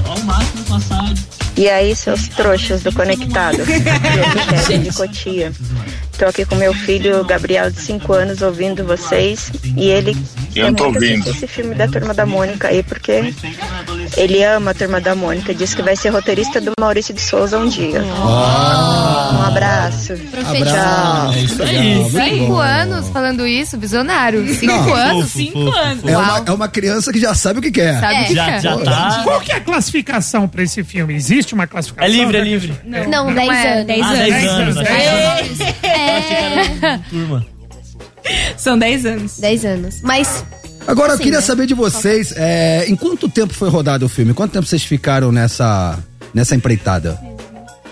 Ao máximo passado. E aí, seus trouxas do Conectado? Eu de Cotia. Tô aqui com meu filho Gabriel, de 5 anos, ouvindo vocês. E ele Eu quer tô ouvindo. esse filme da Turma da Mônica aí, porque ele ama a Turma da Mônica. Diz que vai ser roteirista do Maurício de Souza um dia. Um abraço. Abraço. É isso aí. Muito Cinco bom. anos falando isso, visionário. Cinco Não, anos? Fofo, Cinco fofo, anos. É uma, é uma criança que já sabe o que quer. Sabe o que Já, quer. já tá. Qual que é a classificação pra esse filme? Existe uma classificação? É livre, é livre. Não, 10 é. anos. 10 Ah, anos. 10 anos. anos, É, Turma. São 10 anos. 10 anos. Mas Agora, eu Sim, queria né? saber de vocês, é, em quanto tempo foi rodado o filme? Quanto tempo vocês ficaram nessa, nessa empreitada?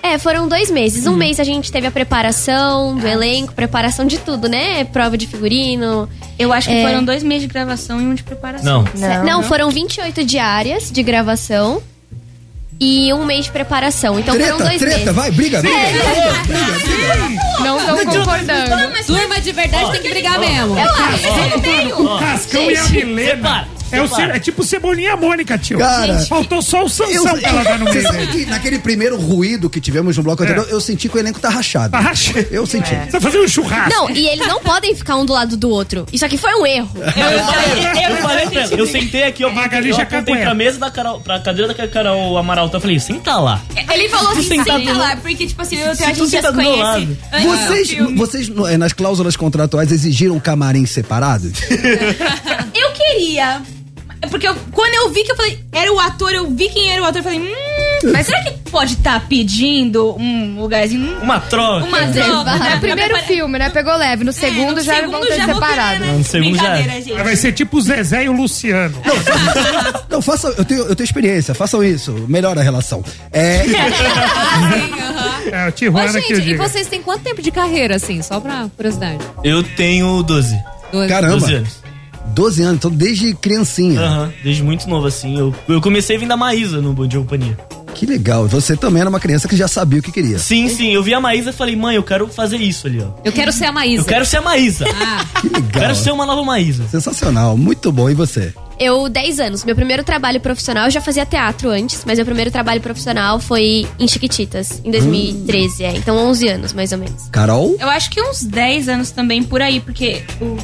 É, foram dois meses. Um mês a gente teve a preparação do elenco, preparação de tudo, né? Prova de figurino. Eu acho que É. foram dois meses de gravação e um de preparação. Não. Não, foram 28 diárias de gravação. E um mês de preparação. Então foram Treta, dois treta, meses. vai, briga, briga, briga, briga, briga. Não estão concordando. Turma de verdade tem que brigar mesmo. Eu acho. O Cascão e a Milena. É, o. Ce- é tipo Cebolinha Mônica, tio. Cara, Faltou só o Eu, Sansão pra ela dar no você meio. sabe que naquele primeiro ruído que tivemos no bloco anterior, eu senti que o elenco tá rachado. Tá rachado. Eu senti. Você vai fazer um churrasco. Não, e eles não podem ficar um do lado do outro. Isso aqui foi um erro. Eu falei, eu falei pra ela, eu sentei aqui, eu, Magali eu já apontei pra mesa da Carol, pra cadeira da Carol Amaral, eu falei, senta lá. Ele falou assim, senta lá, porque, tipo assim, eu, a gente já se senta do meu lado. conhece. antes do Vocês, filme. vocês eh, nas cláusulas contratuais exigiram camarins separados? Eu queria. É Porque eu- quando eu vi que eu falei, era o ator, eu vi quem era o ator, eu falei, hum, mas será que pode estar pedindo um lugarzinho? hum, Uma troca. Uma troca. né? No primeiro filme, né? Pegou leve. No segundo no já segundo vão ter já vou separado. querer, né? No segundo já é. Gente. Vai ser tipo o Zezé e o Luciano. Não, façam, eu tenho, eu tenho experiência, façam isso, melhora a relação. É, É, o Ô, Tijuana que eu gente, e vocês têm quanto tempo de carreira, assim? Só pra curiosidade. Eu tenho 12. Dois. caramba, 12 anos. 12 anos, então desde criancinha. Aham, desde muito novo assim. Eu, eu comecei vindo da Maísa no Bom Dia Companhia. Que legal, você também era uma criança que já sabia o que queria. Sim, sim, eu vi a Maísa e falei, mãe, eu quero fazer isso ali, ó. Eu quero ser a Maísa. Eu quero ser a Maísa. Ah, Que legal. Quero ser uma nova Maísa. Sensacional, muito bom. E você? Eu, 10 anos. Meu primeiro trabalho profissional, eu já fazia teatro antes, mas meu primeiro trabalho profissional foi em Chiquititas, em 2013, é. Então 11 anos, mais ou menos. Carol? Eu acho que uns 10 anos também por aí, porque o-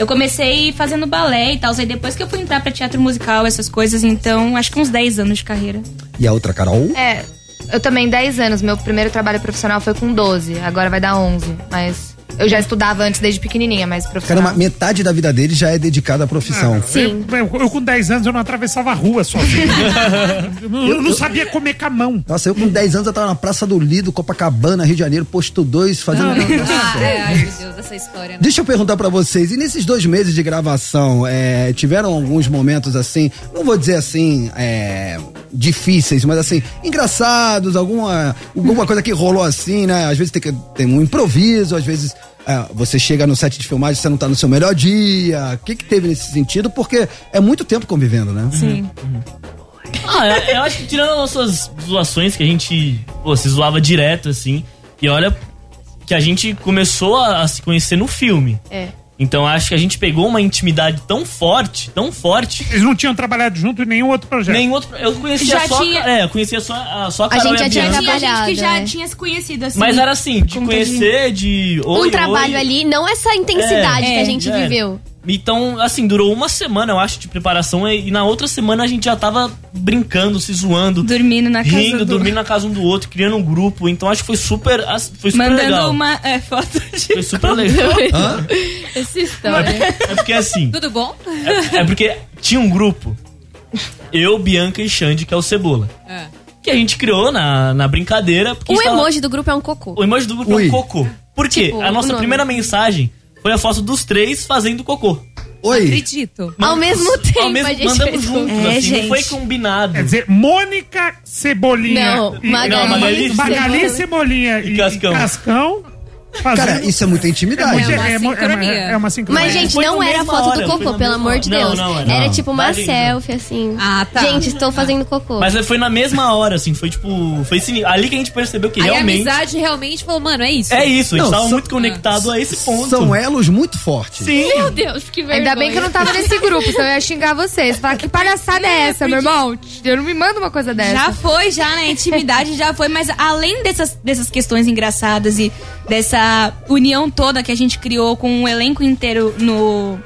eu comecei fazendo balé e tal, aí depois que eu fui entrar pra teatro musical, essas coisas, então acho que uns 10 anos de carreira. E a outra Carol? É, eu também 10 anos. Meu primeiro trabalho profissional foi com 12. Agora vai dar 11. Mas eu já estudava antes desde pequenininha, mas profissional. Caramba, metade da vida dele já é dedicada à profissão. Sim. Eu, eu- eu com 10 anos eu não atravessava a rua sozinho. eu, não- eu não sabia comer com a mão. Nossa, eu com 10 anos eu tava na Praça do Lido, Copacabana, Rio de Janeiro, posto 2, fazendo. ah, é, ai, meu Deus, essa história. Né? Deixa eu perguntar pra vocês, e nesses dois meses de gravação, é, tiveram alguns momentos assim, não vou dizer assim, é, difíceis, mas assim, engraçados, alguma, alguma coisa que rolou assim, né? Às vezes tem, que, tem um improviso, às vezes é, você chega no set de filmagem e você não tá no seu melhor dia. O que que teve nesse sentido? Porque é muito tempo convivendo, né? Sim. Ah, eu, eu acho que tirando as nossas zoações que a gente, pô, se zoava direto, assim. E olha que a gente começou a, a se conhecer no filme. É. Então acho que a gente pegou uma intimidade tão forte, tão forte. Eles não tinham trabalhado junto em nenhum outro projeto. Nenhum outro. Eu conhecia Já só. a tinha- É, eu conhecia só a, só a A Carol gente a já tinha gente que trabalhado, já é. tinha se conhecido assim. Mas era assim, de conhecer, de. Oi, um trabalho oi. ali, não essa intensidade É, que a gente era. viveu. Então, assim, durou uma semana, eu acho, de preparação. E na outra semana a gente já tava brincando, se zoando. Dormindo na casa rindo, do... dormindo na casa um do outro, criando um grupo. Então acho que foi super, foi super Mandando legal. uma é, foto de... Foi super legal. Hã? Essa história. É porque assim, Tudo bom? é, é porque tinha um grupo, eu, Bianca e Xande, que é o Cebola. É. Que a gente criou na, na brincadeira. O tava- emoji do grupo é um cocô. o emoji do grupo é Ui. um cocô. Por quê? Tipo, a nossa primeira mensagem foi a foto dos três fazendo cocô. Oi. Acredito. Ao mesmo tempo, Ao mesmo, a gente mandamos fez juntos, É, assim, gente. não foi combinado. Quer dizer, Mônica Cebolinha. Não, e, Magali, Não, Magali- Magali Cebolinha E Cascão. Cascão fazendo- Cara, isso é muita intimidade. É uma é, mo- é, sincronia. é uma sincronia. Mas, gente, não na era a foto hora, do cocô, na pelo amor de. Deus. Não, não, era. era Não. tipo uma lindo. selfie, assim. Ah, tá. Gente, estou fazendo cocô. Mas foi na mesma hora, assim, foi tipo. Foi assim, ali que a gente percebeu que Aí a realmente. amizade realmente falou, mano, é isso. É isso, a gente Não, tava são- muito conectado a esse ponto. São elos muito fortes. Sim. Meu Deus, que vergonha. Ainda bem que eu não tava nesse grupo, senão eu ia xingar vocês. Falar que palhaçada é essa, meu irmão? Eu não me manda uma coisa dessa. Já foi, já, né? Intimidade já foi, mas além dessas, dessas questões engraçadas e dessa união toda que a gente criou com o elenco inteiro no.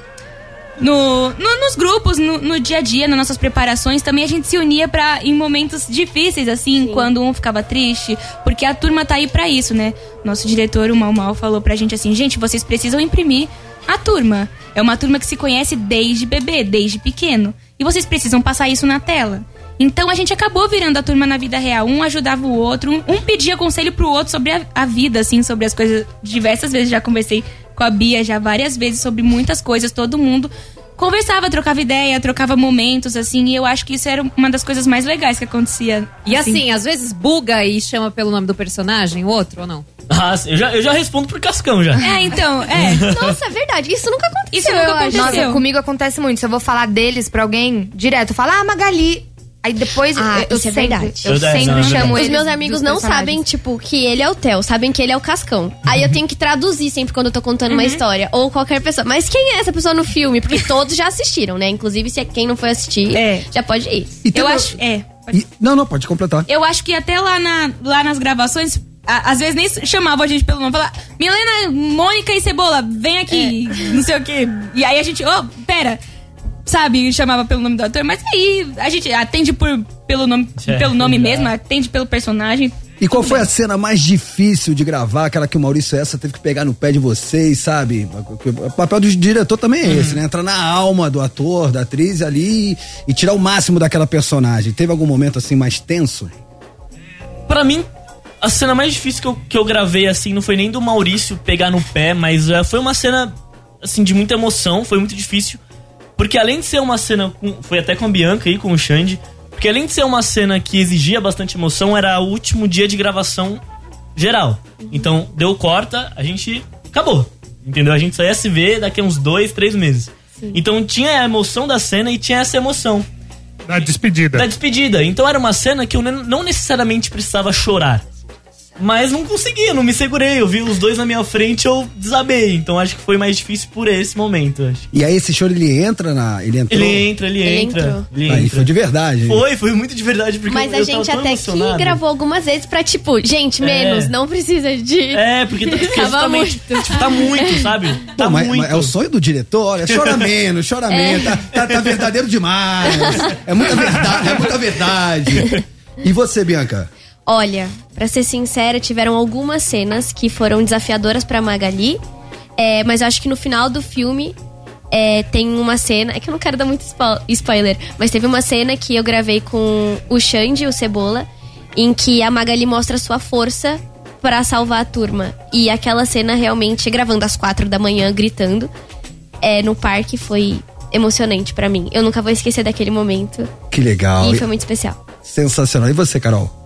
No, no- nos grupos, no, no dia a dia, nas nossas preparações, também a gente se unia para em momentos difíceis, assim, quando um ficava triste, porque a turma tá aí pra isso, né? Nosso diretor, o Mal Mal, falou pra gente assim: gente, vocês precisam imprimir a turma. É uma turma que se conhece desde bebê, desde pequeno. E vocês precisam passar isso na tela. Então a gente acabou virando a turma na vida real. Um ajudava o outro, um, um pedia conselho pro outro sobre a, a vida, assim, sobre as coisas. Diversas vezes já conversei com a Bia, já várias vezes sobre muitas coisas. Todo mundo conversava, trocava ideia, trocava momentos, assim. E eu acho que isso era uma das coisas mais legais que acontecia. E assim, às vezes buga e chama pelo nome do personagem, o outro ou não? Ah, eu, já, eu já respondo pro Cascão já. É, então, é. Nossa, é verdade. Isso nunca aconteceu. Isso nunca aconteceu. Nossa, comigo acontece muito. Se eu vou falar deles pra alguém direto, eu falo, ah, Magali. Aí depois Ah, eu, eu isso é sempre, verdade. eu sempre é chamo Os meus amigos não sabem, tipo, que ele é o Theo, sabem que ele é o Cascão. Aí eu tenho que traduzir sempre quando eu tô contando uma história. Ou qualquer pessoa. Mas quem é essa pessoa no filme? Porque todos já assistiram, né? Inclusive, se é quem não foi assistir, É. já pode ir. E tem Eu acho. É. E- não, não, pode completar. Eu acho que até lá, na, lá nas gravações, às vezes nem chamava a gente pelo nome. Falava, Milena, Mônica e Cebola, vem aqui, não sei o quê. E aí a gente, ô, pera. Sabe, chamava pelo nome do ator, mas aí a gente atende por, pelo nome, É, pelo nome mesmo, atende pelo personagem. E qual foi a cena mais difícil de gravar? Aquela que o Maurício Essa teve que pegar no pé de vocês, sabe? O papel do diretor também é esse, né? Entrar na alma do ator, da atriz ali e tirar o máximo daquela personagem. Teve algum momento assim mais tenso? Pra mim, a cena mais difícil que eu, que eu gravei, assim, não foi nem do Maurício pegar no pé, mas eh, foi uma cena, assim, de muita emoção, foi muito difícil. Porque além de ser uma cena, com, foi até com a Bianca aí, com o Xande, porque além de ser uma cena que exigia bastante emoção, era o último dia de gravação geral. Então, deu corta, a gente acabou. Entendeu? A gente só ia se ver daqui a uns dois, três meses. Então tinha a emoção da cena e tinha essa emoção Na despedida. da despedida. Então era uma cena que eu não necessariamente precisava chorar. Mas não conseguia, não me segurei. Eu vi os dois na minha frente, eu desabei. Então acho que foi mais difícil por esse momento. Acho. E aí esse choro ele entra na. Ele entrou. Ele entra, ele, Ele entra. entrou. Ele Aí entra. foi de verdade. Foi, foi muito de verdade. Porque Mas eu, a eu gente até que emocionado. gravou algumas vezes pra, tipo, gente, É. menos, não precisa de. É, porque, justamente, muito. tipo, tá muito, sabe? Tá Pô, mas, muito. mas é o sonho do diretor, olha, chora menos, chora menos, tá, tá- tá verdadeiro demais. É muita verdade, é muita verdade. E você, Bianca? Olha, pra ser sincera, tiveram algumas cenas que foram desafiadoras pra Magali. é, mas eu acho que no final do filme é, tem uma cena. É que eu não quero dar muito spo- spoiler, mas teve uma cena que eu gravei com o Xande, o Cebola, em que a Magali mostra sua força pra salvar a turma. E aquela cena realmente, gravando às quatro da manhã, gritando, é, no parque, foi emocionante pra mim. Eu nunca vou esquecer daquele momento. Que legal. E foi muito especial. Sensacional. E você, Carol?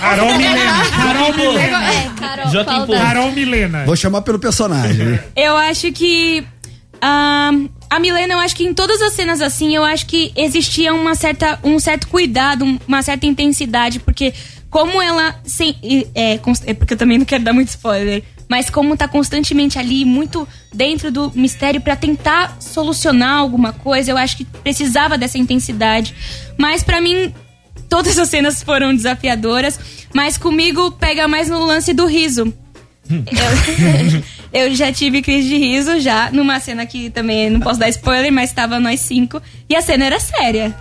Carol Milena. Carol Milena. É, Carol, Carol Milena. Vou chamar pelo personagem. Eu acho que. ah, a Milena, eu acho que em todas as cenas assim, eu acho que existia uma certa, um certo cuidado, um- uma certa intensidade, porque como ela. Sem, e- é, é porque eu também não quero dar muito spoiler. Mas como tá constantemente ali, muito dentro do mistério pra tentar solucionar alguma coisa, eu acho que precisava dessa intensidade. Mas pra mim, todas as cenas foram desafiadoras, mas comigo pega mais no lance do riso. Eu, eu já tive crise de riso já, numa cena que também não posso dar spoiler, mas estava nós cinco. E a cena era séria.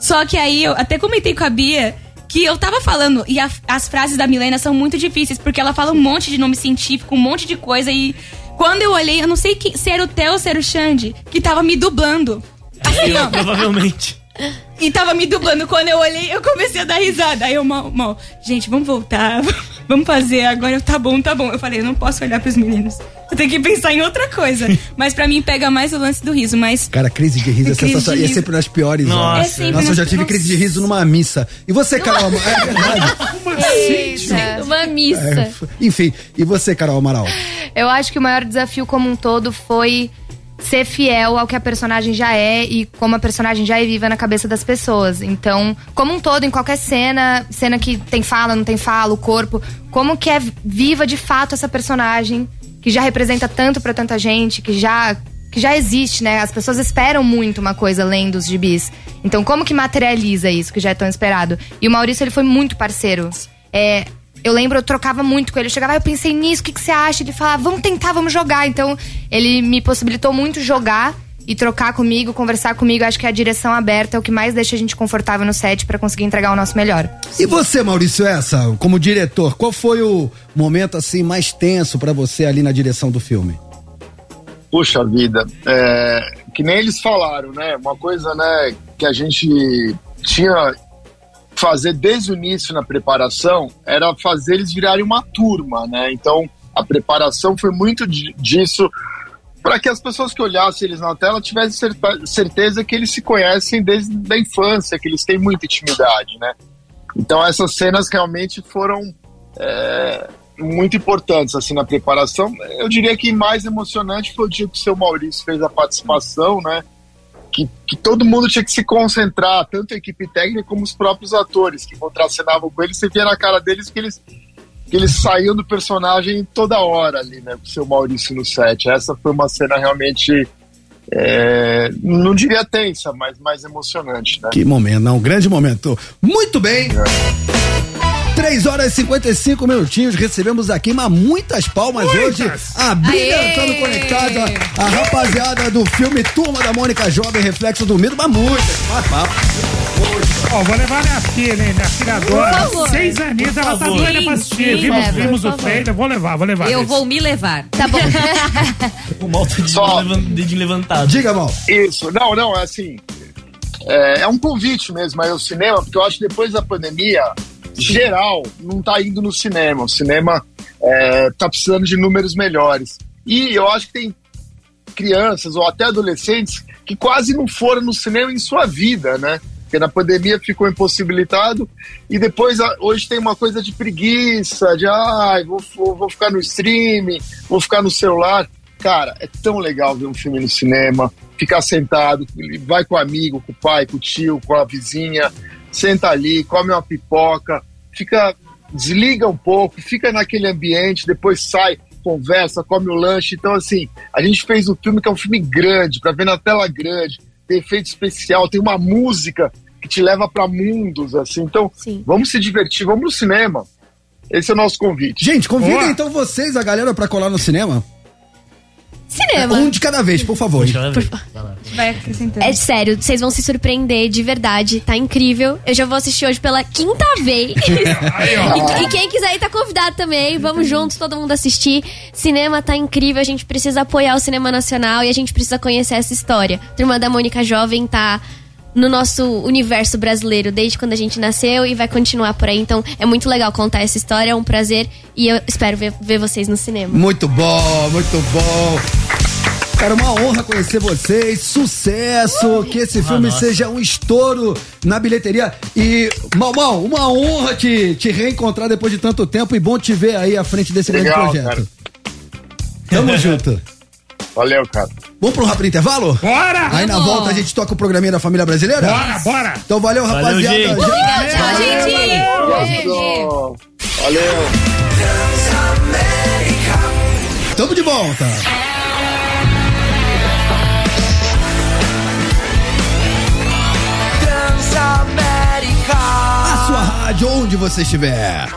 Só que aí eu até comentei com a Bia que eu tava falando, e a- as frases da Milena são muito difíceis, porque ela fala um monte de nome científico, um monte de coisa, e quando eu olhei, eu não sei que, se era o Theo ou se era o Xande, que tava me dublando. Assim, ó. Provavelmente. E tava me dublando. Quando eu olhei, eu comecei a dar risada. Aí eu, mal, mal, gente, vamos voltar. Vamos fazer agora. Eu, tá bom, tá bom. Eu falei, eu não posso olhar pros meninos. Eu tenho que pensar em outra coisa. Mas pra mim pega mais o lance do riso. Mas Cara, crise de riso é sensacional. E é sempre nas piores Nossa. É sempre Nossa, eu já tive crise de riso numa missa. E você, Carol? É verdade. Eita. Uma missa. É, enfim, e você, Carol Amaral? Eu acho que o maior desafio como um todo foi ser fiel ao que a personagem já é e como a personagem já é viva na cabeça das pessoas. Então, como um todo, em qualquer cena, cena que tem fala, não tem fala, o corpo, como que é viva de fato essa personagem que já representa tanto pra tanta gente, que já que já existe, né? As pessoas esperam muito uma coisa além dos gibis. Então, como que materializa isso que já é tão esperado? E o Maurício, ele foi muito parceiro. É, eu lembro, eu trocava muito com ele. Eu chegava, ah, eu pensei nisso, o que, que você acha? Ele falava, vamos tentar, vamos jogar. Então, ele me possibilitou muito jogar e trocar comigo, conversar comigo. Acho que a direção aberta é o que mais deixa a gente confortável no set pra conseguir entregar o nosso melhor. E você, Maurício Essa, como diretor, qual foi o momento assim mais tenso pra você ali na direção do filme? Puxa vida, é, que nem eles falaram, né? Uma coisa, né, que a gente tinha fazer desde o início na preparação era fazer eles virarem uma turma, né? Então a preparação foi muito di- disso para que as pessoas que olhassem eles na tela tivessem certeza que eles se conhecem desde a infância, que eles têm muita intimidade, né? Então essas cenas realmente foram é, muito importantes assim na preparação. Eu diria que mais emocionante foi o dia que o seu Maurício fez a participação, né? Que, que todo mundo tinha que se concentrar, tanto a equipe técnica como os próprios atores que contracenavam com eles, você via na cara deles que eles que eles saíam do personagem toda hora ali, né, com o seu Maurício no set. Essa foi uma cena realmente é, não diria tensa, mas mais emocionante, né? Que momento, não, um grande momento. Muito bem. 3 horas e 55 minutinhos, recebemos aqui mas muitas palmas Muitas. hoje. Abrilhantando conectada a rapaziada do filme Turma da Mônica Jovem, Reflexo do Medo, mas muitas. Ó, vou levar minha filha, hein? Minha filha favor. Seis aninhos, ela tá doida pra assistir. Sim, Vimos, sim, vimos o trailer, vou levar, vou levar. Eu Esse. vou me levar. Tá bom. Com malta de Só- levan- dedinho levantado. Diga, mal. Isso, não, não, é assim. É, é um convite mesmo aí ao cinema, porque eu acho que depois da pandemia, geral, não tá indo no cinema. O cinema é, tá precisando de números melhores. E eu acho que tem crianças ou até adolescentes que quase não foram no cinema em sua vida, né? Porque na pandemia ficou impossibilitado e depois hoje tem uma coisa de preguiça, de ai, vou, vou, vou ficar no streaming, vou ficar no celular. Cara, é tão legal ver um filme no cinema, ficar sentado, vai com o amigo, com o pai, com o tio, com a vizinha, senta ali, come uma pipoca, fica, desliga um pouco, fica naquele ambiente, depois sai, conversa, come o lanche. Então, assim, a gente fez um filme que é um filme grande, para ver na tela grande, tem efeito especial, tem uma música que te leva para mundos, assim. Então, Sim. vamos se divertir, vamos no cinema. Esse é o nosso convite. Gente, convida então vocês, a galera, pra colar no cinema. Cinema. Um de cada vez, por favor. Ela ver. Vai lá. Vai acrescentando. É sério, vocês vão se surpreender de verdade, tá incrível. Eu já vou assistir hoje pela quinta vez. E, e quem quiser ir tá convidado também. Vamos juntos, todo mundo assistir. Cinema tá incrível, a gente precisa apoiar o cinema nacional e a gente precisa conhecer essa história. Turma da Mônica Jovem tá no nosso universo brasileiro desde quando a gente nasceu e vai continuar por aí. Então é muito legal contar essa história, é um prazer e eu espero ver, ver vocês no cinema. Muito bom, muito bom. Cara, uma honra conhecer vocês, sucesso, que esse filme nossa. seja um estouro na bilheteria. E, Mal Mal, uma honra te, te reencontrar depois de tanto tempo e bom te ver aí à frente desse Legal, grande projeto. Tamo junto. Valeu, cara. Vamos para um rápido intervalo? Bora! Aí na volta a gente toca o programinha da família brasileira? Bora, bora! Então valeu, Valeu, rapaziada. gente. Obrigada, tchau, gente! Abraço. Valeu. Tamo de volta. A sua rádio, onde você estiver.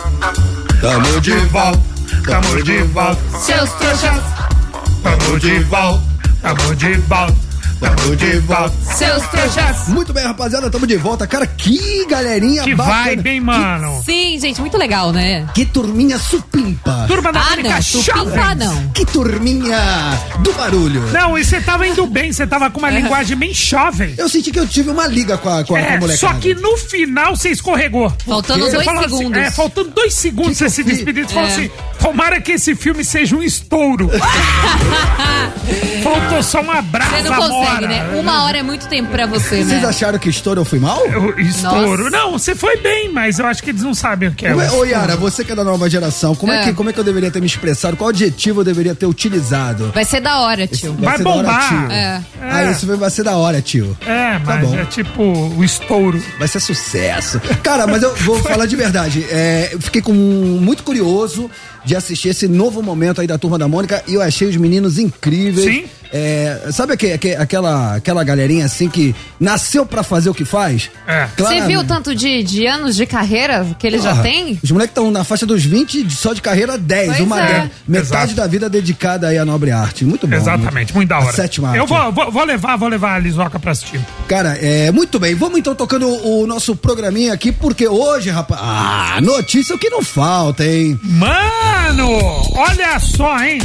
Tamo de volta. Tamo de volta, Seus trouxas, tamo de volta, tamo de volta, tamo de volta. Seus trouxas. Muito bem, rapaziada, tamo de volta. Cara, que galerinha Que bacana. vibe, hein, mano? Sim, gente, muito legal, né? Que turminha supimpa. Turma da Ah, Mônica não, supimpa não. Que turminha do barulho. Não, e você tava indo bem, você tava com uma linguagem bem jovem. Eu senti que eu tive uma liga com a, com a, É, molecada. só que no final você escorregou. Faltando dois falou segundos. Assim, é, faltando dois segundos Que você que se despedir. Você falou É. assim: tomara que esse filme seja um estouro. Faltou só uma brasa Você não consegue, mora. né? Uma hora é muito tempo pra você, Vocês né? acharam que estouro eu fui mal? Eu- Estouro. Nossa. Não, você foi bem, mas eu acho que eles não sabem o que é. Como é- Ô Yara, você que é da nova geração, como é. É. que, como é que eu deveria ter me expressado? Qual adjetivo eu deveria ter utilizado? Vai ser da hora, tio. Vai ser da hora, bombar. tio. É. Ah, isso vai- vai ser da hora, tio. É, Tá mas bom. é tipo o estouro. Vai ser sucesso. Cara, mas eu vou falar de verdade. É, eu fiquei com muito curioso de assistir esse novo momento aí da Turma da Mônica e eu achei os meninos incríveis. Sim. É, sabe aque- aque- aquela, aquela galerinha assim que nasceu pra fazer o que faz? É. Você Claramente. viu o tanto de, de anos de carreira que ele já tem? Os moleques estão na faixa dos 20, de- só de carreira 10. Pois uma é. Metade Exato. da vida dedicada aí à nobre arte. Muito bom. Exatamente, muito da A hora. sétima Eu arte. vou, vou, vou levar, vou levar a Lisoca pra assistir. Cara, é muito bem. Vamos então tocando o, o nosso programinha aqui, porque hoje, rapaz. Ah, notícia é o que não falta, hein? Mano, olha só, hein?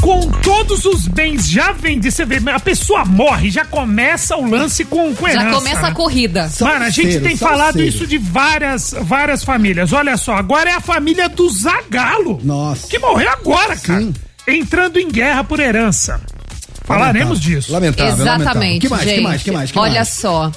Com todos os bens já vendidos, você vê, a pessoa morre, já começa o lance com, com Já herança, começa né? a corrida. Mano, a gente tem falado salseiro. isso de várias, várias famílias. Olha só, agora é a família do Zagalo. Nossa. Que morreu agora, cara. Sim. Entrando em guerra por herança. Falaremos Lamentável. disso. Lamentável. lamentável. Exatamente, Que mais, gente. que mais, que mais? Que Olha mais? só.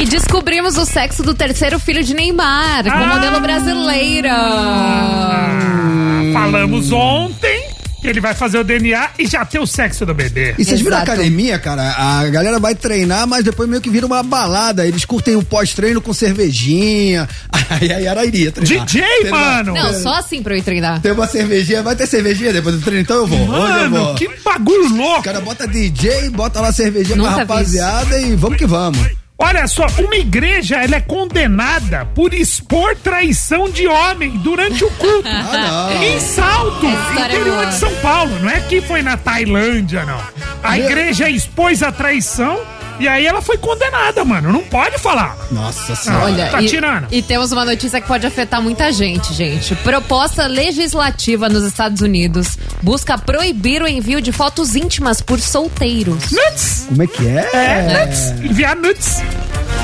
E descobrimos o sexo do terceiro filho de Neymar, com Ah! modelo brasileira. Ah, falamos ontem que ele vai fazer o DNA e já ter o sexo do bebê. E vocês viram a academia, cara? A galera vai treinar, mas depois meio que vira uma balada. Eles curtem o pós-treino com cervejinha. Aí a Yara iria treinar. DJ, Tem uma- mano! Não, só assim pra eu ir treinar. Tem uma cervejinha, vai ter cervejinha depois do treino, então eu vou. Hoje eu Mano, vou. que bagulho O louco! cara bota DJ, bota lá cervejinha Nunca pra vi rapaziada e vamos que vamos. Olha só, uma igreja ela é condenada por expor traição de homem durante o culto. Ah. Em Salto, é interior de São Paulo. Não é que foi na Tailândia, não. A igreja expôs a traição e aí ela foi condenada, mano. Não pode falar. Nossa senhora. Olha, tá e, tirando. e temos uma notícia que pode afetar muita gente, gente. Proposta legislativa nos Estados Unidos busca proibir o envio de fotos íntimas por solteiros. Nuts! Como é que é? É, nuts. Enviar nuts.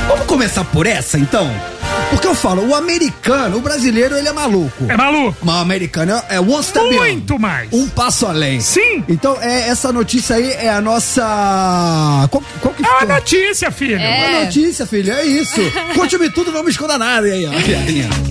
Vamos começar por essa, então? Porque eu falo, o americano, o brasileiro, ele é maluco. É maluco? Mas o americano é one step beyond. Muito mais. Um passo além. Sim. Então, é, essa notícia aí é a nossa... Qual, qual que É uma ficou? notícia, filho. É. Uma notícia, filho, é isso. Conte-me tudo, não me esconda nada. E aí, ó.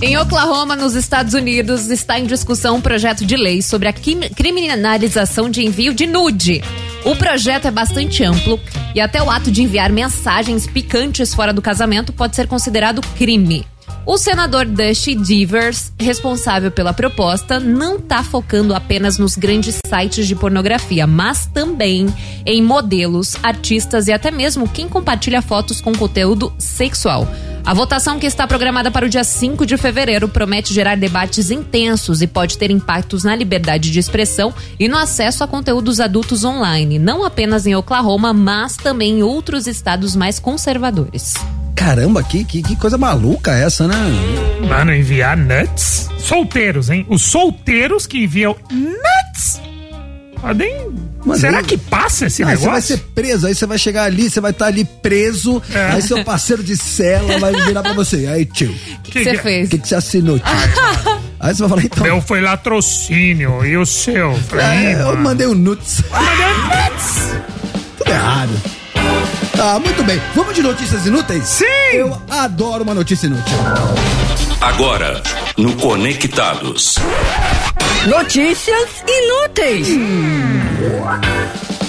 Em Oklahoma, nos Estados Unidos, está em discussão um projeto de lei sobre a criminalização de envio de nude. O projeto é bastante amplo e até o ato de enviar mensagens picantes fora do casamento pode ser considerado crime. O senador Dusty Devers, responsável pela proposta, não está focando apenas nos grandes sites de pornografia, mas também em modelos, artistas e até mesmo quem compartilha fotos com conteúdo sexual. A votação que está programada para o dia 5 de fevereiro promete gerar debates intensos e pode ter impactos na liberdade de expressão e no acesso a conteúdos adultos online, não apenas em Oklahoma, mas também em outros estados mais conservadores. Caramba, que, que, que coisa maluca essa, né? Mano, enviar nuts? Solteiros, hein? Os solteiros que enviam nuts podem. Mas Será aí- que passa esse Ah, você negócio? vai ser preso, aí você vai chegar ali, você vai estar ali preso, É. aí seu parceiro de cela vai virar pra você. Aí, tio, O que você fez? o que, que você assinou, tio? aí você vai falar, então. Meu foi latrocínio e o seu? Falei, É, "Ih, eu mano." mandei um nuts. Mandei um nuts. Tudo errado. Tá, muito bem. Vamos de notícias inúteis? Sim! Eu adoro uma notícia inútil. Agora, no Conectados. Notícias inúteis.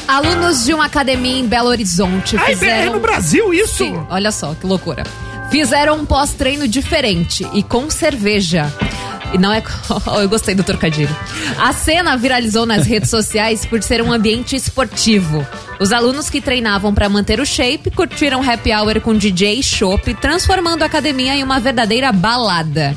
Alunos de uma academia em Belo Horizonte Ai, é fizeram. no Brasil isso? Sim, olha só que loucura. Fizeram um pós-treino diferente e com cerveja. E não é. Eu gostei do trocadilho. A cena viralizou nas redes sociais por ser um ambiente esportivo. Os alunos que treinavam para manter o shape curtiram happy hour com DJ e chopp, transformando a academia em uma verdadeira balada.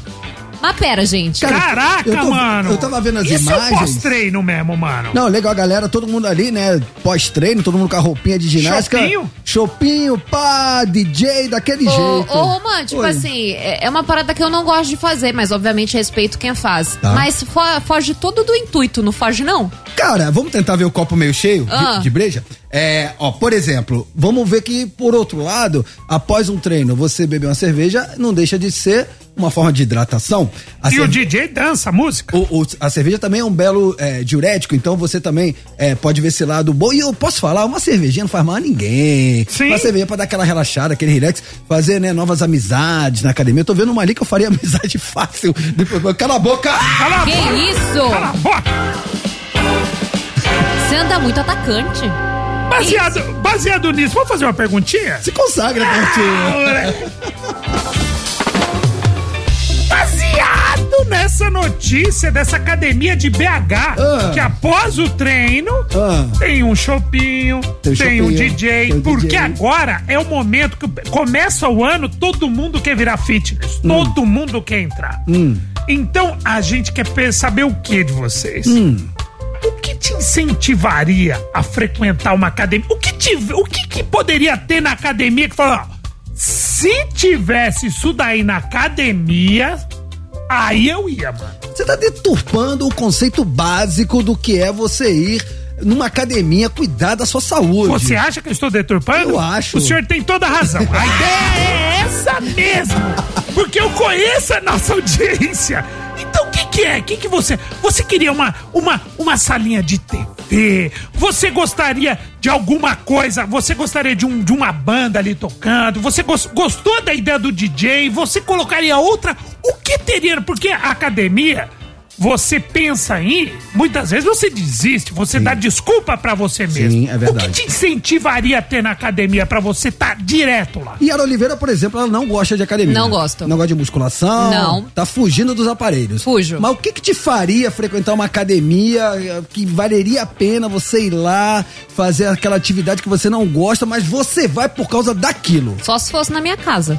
Mas pera, gente. Cara, Caraca, eu tô- mano. eu tava vendo as Isso é imagens. pós-treino mesmo, mano. Não, legal, a galera, todo mundo ali, né? Pós-treino, todo mundo com a roupinha de ginástica. Chopinho? Chopinho, pá, DJ, daquele Ô, jeito. ô Roman, tipo Oi. assim, é é uma parada que eu não gosto de fazer, mas obviamente respeito quem faz. Tá. Mas fo- foge todo do intuito, não foge não? Cara, vamos tentar ver o copo meio cheio de- Ah. de, breja? É, ó, por exemplo, vamos ver que, por outro lado, após um treino, você beber uma cerveja não deixa de ser uma forma de hidratação. A E o cerve- DJ dança a música. o- o- a cerveja também é um belo é, diurético, então você também é, pode ver esse lado bom. E eu posso falar, uma cervejinha não faz mal a ninguém. Sim. Uma cerveja pra dar aquela relaxada, aquele relax, fazer né, novas amizades na academia. Eu tô vendo uma ali que eu faria amizade fácil. Depois, cala a boca! Cala a Que boca. isso? Cala a boca. Você anda muito atacante. Baseado, baseado nisso, vamos fazer uma perguntinha? Se consagra, Ah. nessa notícia dessa academia de BH, Ah. que após o treino Ah. tem um chopinho, Tem tem, um DJ, tem porque DJ. agora é o momento que começa o ano, todo mundo quer virar fitness, Hum. todo mundo quer entrar. Então a gente quer saber o que de vocês? Hum. O que te incentivaria a frequentar uma academia? O que, te, o que, que poderia ter na academia que fala, ó, se tivesse isso daí na academia, aí eu ia, mano. Você tá deturpando o conceito básico do que é você ir numa academia cuidar da sua saúde. Você acha que eu estou deturpando? Eu acho. O senhor tem toda a razão. A ideia é essa mesmo. Porque eu conheço a nossa audiência. Que, é? O que, que você. Você queria uma, uma, uma salinha de TV? Você gostaria de alguma coisa? Você gostaria de, um, de uma banda ali tocando? Você gos- gostou da ideia do DJ? Você colocaria outra? O que teria? Porque a academia você pensa em muitas vezes você desiste, você dá desculpa pra você mesmo. Sim, é verdade. O que te incentivaria a ter na academia pra você estar direto lá? E a Oliveira, por exemplo, ela não gosta de academia. Não gosto. Não gosta de musculação. Não. Tá fugindo dos aparelhos. Fujo. Mas o que que te faria frequentar uma academia eh, que valeria a pena você ir lá, fazer aquela atividade que você não gosta, mas você vai por causa daquilo? Só se fosse na minha casa.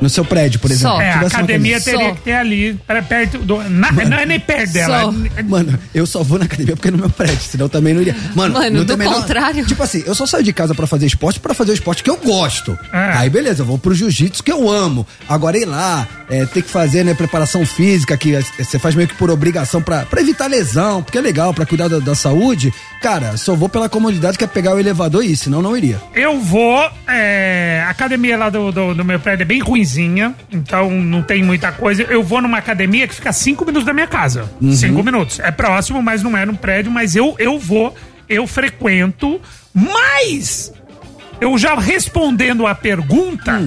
No seu prédio, por exemplo. Só. É, a academia Só. teria que ter ali, perto do. na- não é nem perto dela. Só. Mano, eu só vou na academia porque é no meu prédio, senão eu também não iria. Mano, Mano, não do contrário. Tipo assim, eu só saio de casa pra fazer esporte pra fazer o esporte que eu gosto. É. Aí beleza, eu vou pro jiu-jitsu que eu amo. Agora ir lá, é, ter que fazer, né, preparação física, que é, você faz meio que por obrigação pra, pra evitar lesão, porque é legal, pra cuidar da, da saúde. Cara, só vou pela comodidade que é pegar o elevador e ir, senão não iria. Eu vou. é, a academia lá do, do, do meu prédio é bem então não tem muita coisa. Eu vou numa academia que fica cinco minutos da minha casa. Cinco minutos. É próximo, mas não é num prédio, mas eu, eu vou, eu frequento, mas eu já respondendo a pergunta,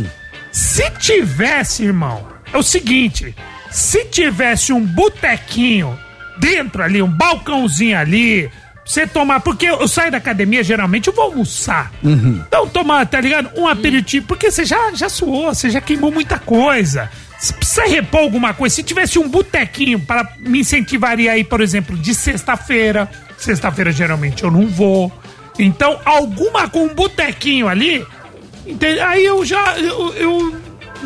se tivesse, irmão, é o seguinte: se tivesse um botequinho dentro ali, um balcãozinho ali, você tomar. Porque eu saio da academia, geralmente eu vou almoçar. Então, tomar, tá ligado? Um aperitivo, porque você já, já suou, você já queimou muita coisa. Se precisa repor alguma coisa, se tivesse um botequinho para me incentivaria aí, por exemplo, de sexta-feira. Sexta-feira geralmente eu não vou. Então, alguma com um botequinho ali, entende? aí eu já. Eu, eu-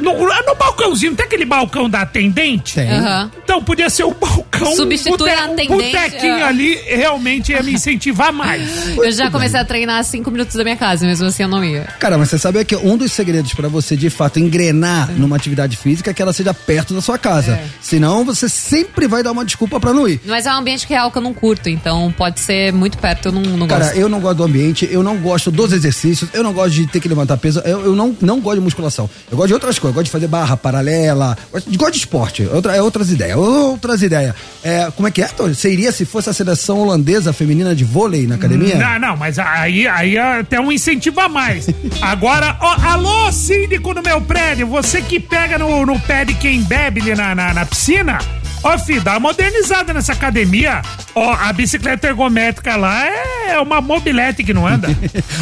no, lá no balcãozinho, tem aquele balcão da atendente? Tem. Aham. Então podia ser o balcão. Substitui a atendente, botequinho é. ali realmente ia me incentivar mais. Eu já comecei a treinar a cinco minutos da minha casa, mesmo assim eu não ia. Cara, mas você sabe que um dos segredos pra você de fato engrenar numa atividade física é que ela seja perto da sua casa. É. Senão você sempre vai dar uma desculpa pra não ir. Mas é um ambiente real que eu não curto, então pode ser muito perto, eu não, não Cara, gosto. eu não gosto do ambiente, eu não gosto dos exercícios, eu não gosto de ter que levantar peso, eu, eu não, não gosto de musculação. Eu gosto de outras coisas, eu gosto de fazer barra paralela, gosto de, gosto de esporte, outra, é outras ideias, outras ideias. É, como é que é, Tony? Você iria se fosse a seleção holandesa feminina de vôlei na academia? Não, não, mas aí, aí é até um incentivo a mais. Agora, ó, alô, síndico do meu prédio, você que pega no, no pé de quem bebe ali na, na, na piscina, ó, filho, dá uma modernizada nessa academia. Ó, a bicicleta ergométrica lá é uma mobilete que não anda.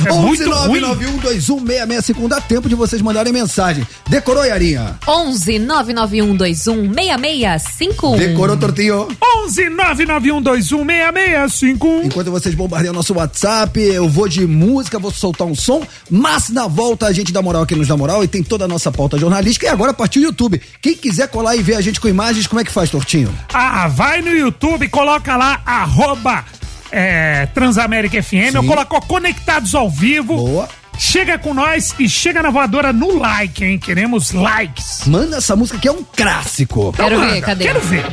É muito ruim. 11991216651, dá tempo de vocês mandarem mensagem. Decorou, Yarinha? 11 991 21 6651. Decorou, Tortinho? 11 99121 6651. Enquanto vocês bombardeiam nosso WhatsApp, eu vou de música, vou soltar um som, mas na volta a gente dá moral aqui nos dá moral e tem toda a nossa pauta jornalística e agora partiu o YouTube. Quem quiser colar e ver a gente com imagens, como é que faz, Tortinho? Ah, vai no YouTube, coloca lá, arroba é, Transamérica FM, eu coloco Conectados ao Vivo. Boa. Chega com nós e chega na voadora no like, hein? Queremos likes. Manda essa música que é um clássico. Então Quero ver, manda, cadê? Quero ver.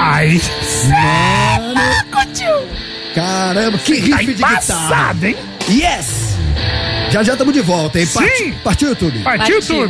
Aí. Caramba, que Tá riff de guitarra. hein? Yes! Já já estamos de volta, hein? Parti- Sim. Partiu o YouTube. Partiu Partiu.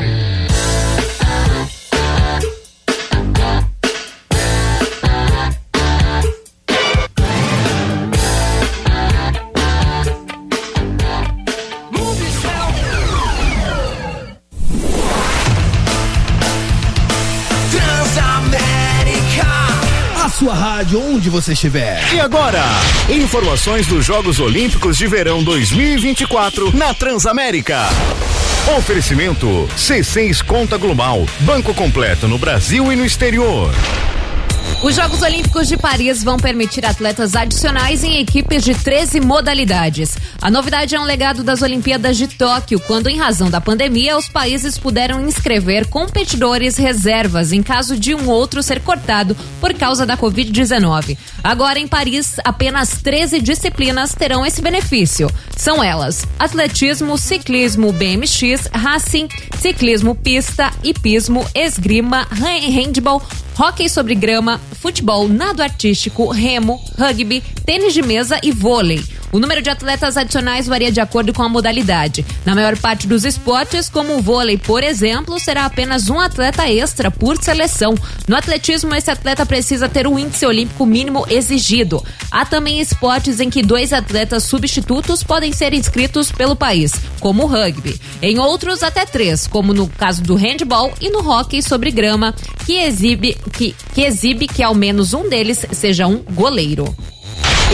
Onde você estiver. E agora, informações dos Jogos Olímpicos de Verão 2024 na Transamérica. Oferecimento C6 Conta Global, banco completo no Brasil e no exterior. Os Jogos Olímpicos de Paris vão permitir atletas adicionais em equipes de 13 modalidades. A novidade é um legado das Olimpíadas de Tóquio, quando, em razão da pandemia, os países puderam inscrever competidores reservas em caso de um outro ser cortado por causa da Covid-19. Agora, em Paris, apenas 13 disciplinas terão esse benefício. São elas: atletismo, ciclismo BMX, racing, ciclismo pista, hipismo, esgrima, han- handball, hóquei sobre grama, futebol, nado artístico, remo, rugby, tênis de mesa e vôlei. O número de atletas adicionais varia de acordo com a modalidade. Na maior parte dos esportes, como o vôlei, por exemplo, será apenas um atleta extra por seleção. No atletismo, esse atleta precisa ter o índice olímpico mínimo exigido. Há também esportes em que dois atletas substitutos podem ser inscritos pelo país, como o rugby. Em outros, até três, como no caso do handball e no hóquei sobre grama, que exibe que, que exibe que ao menos um deles seja um goleiro.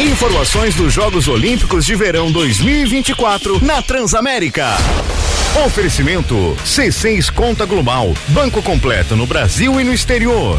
Informações dos Jogos Olímpicos de Verão 2024 na Transamérica. Oferecimento C6 Conta Global, banco completo no Brasil e no exterior.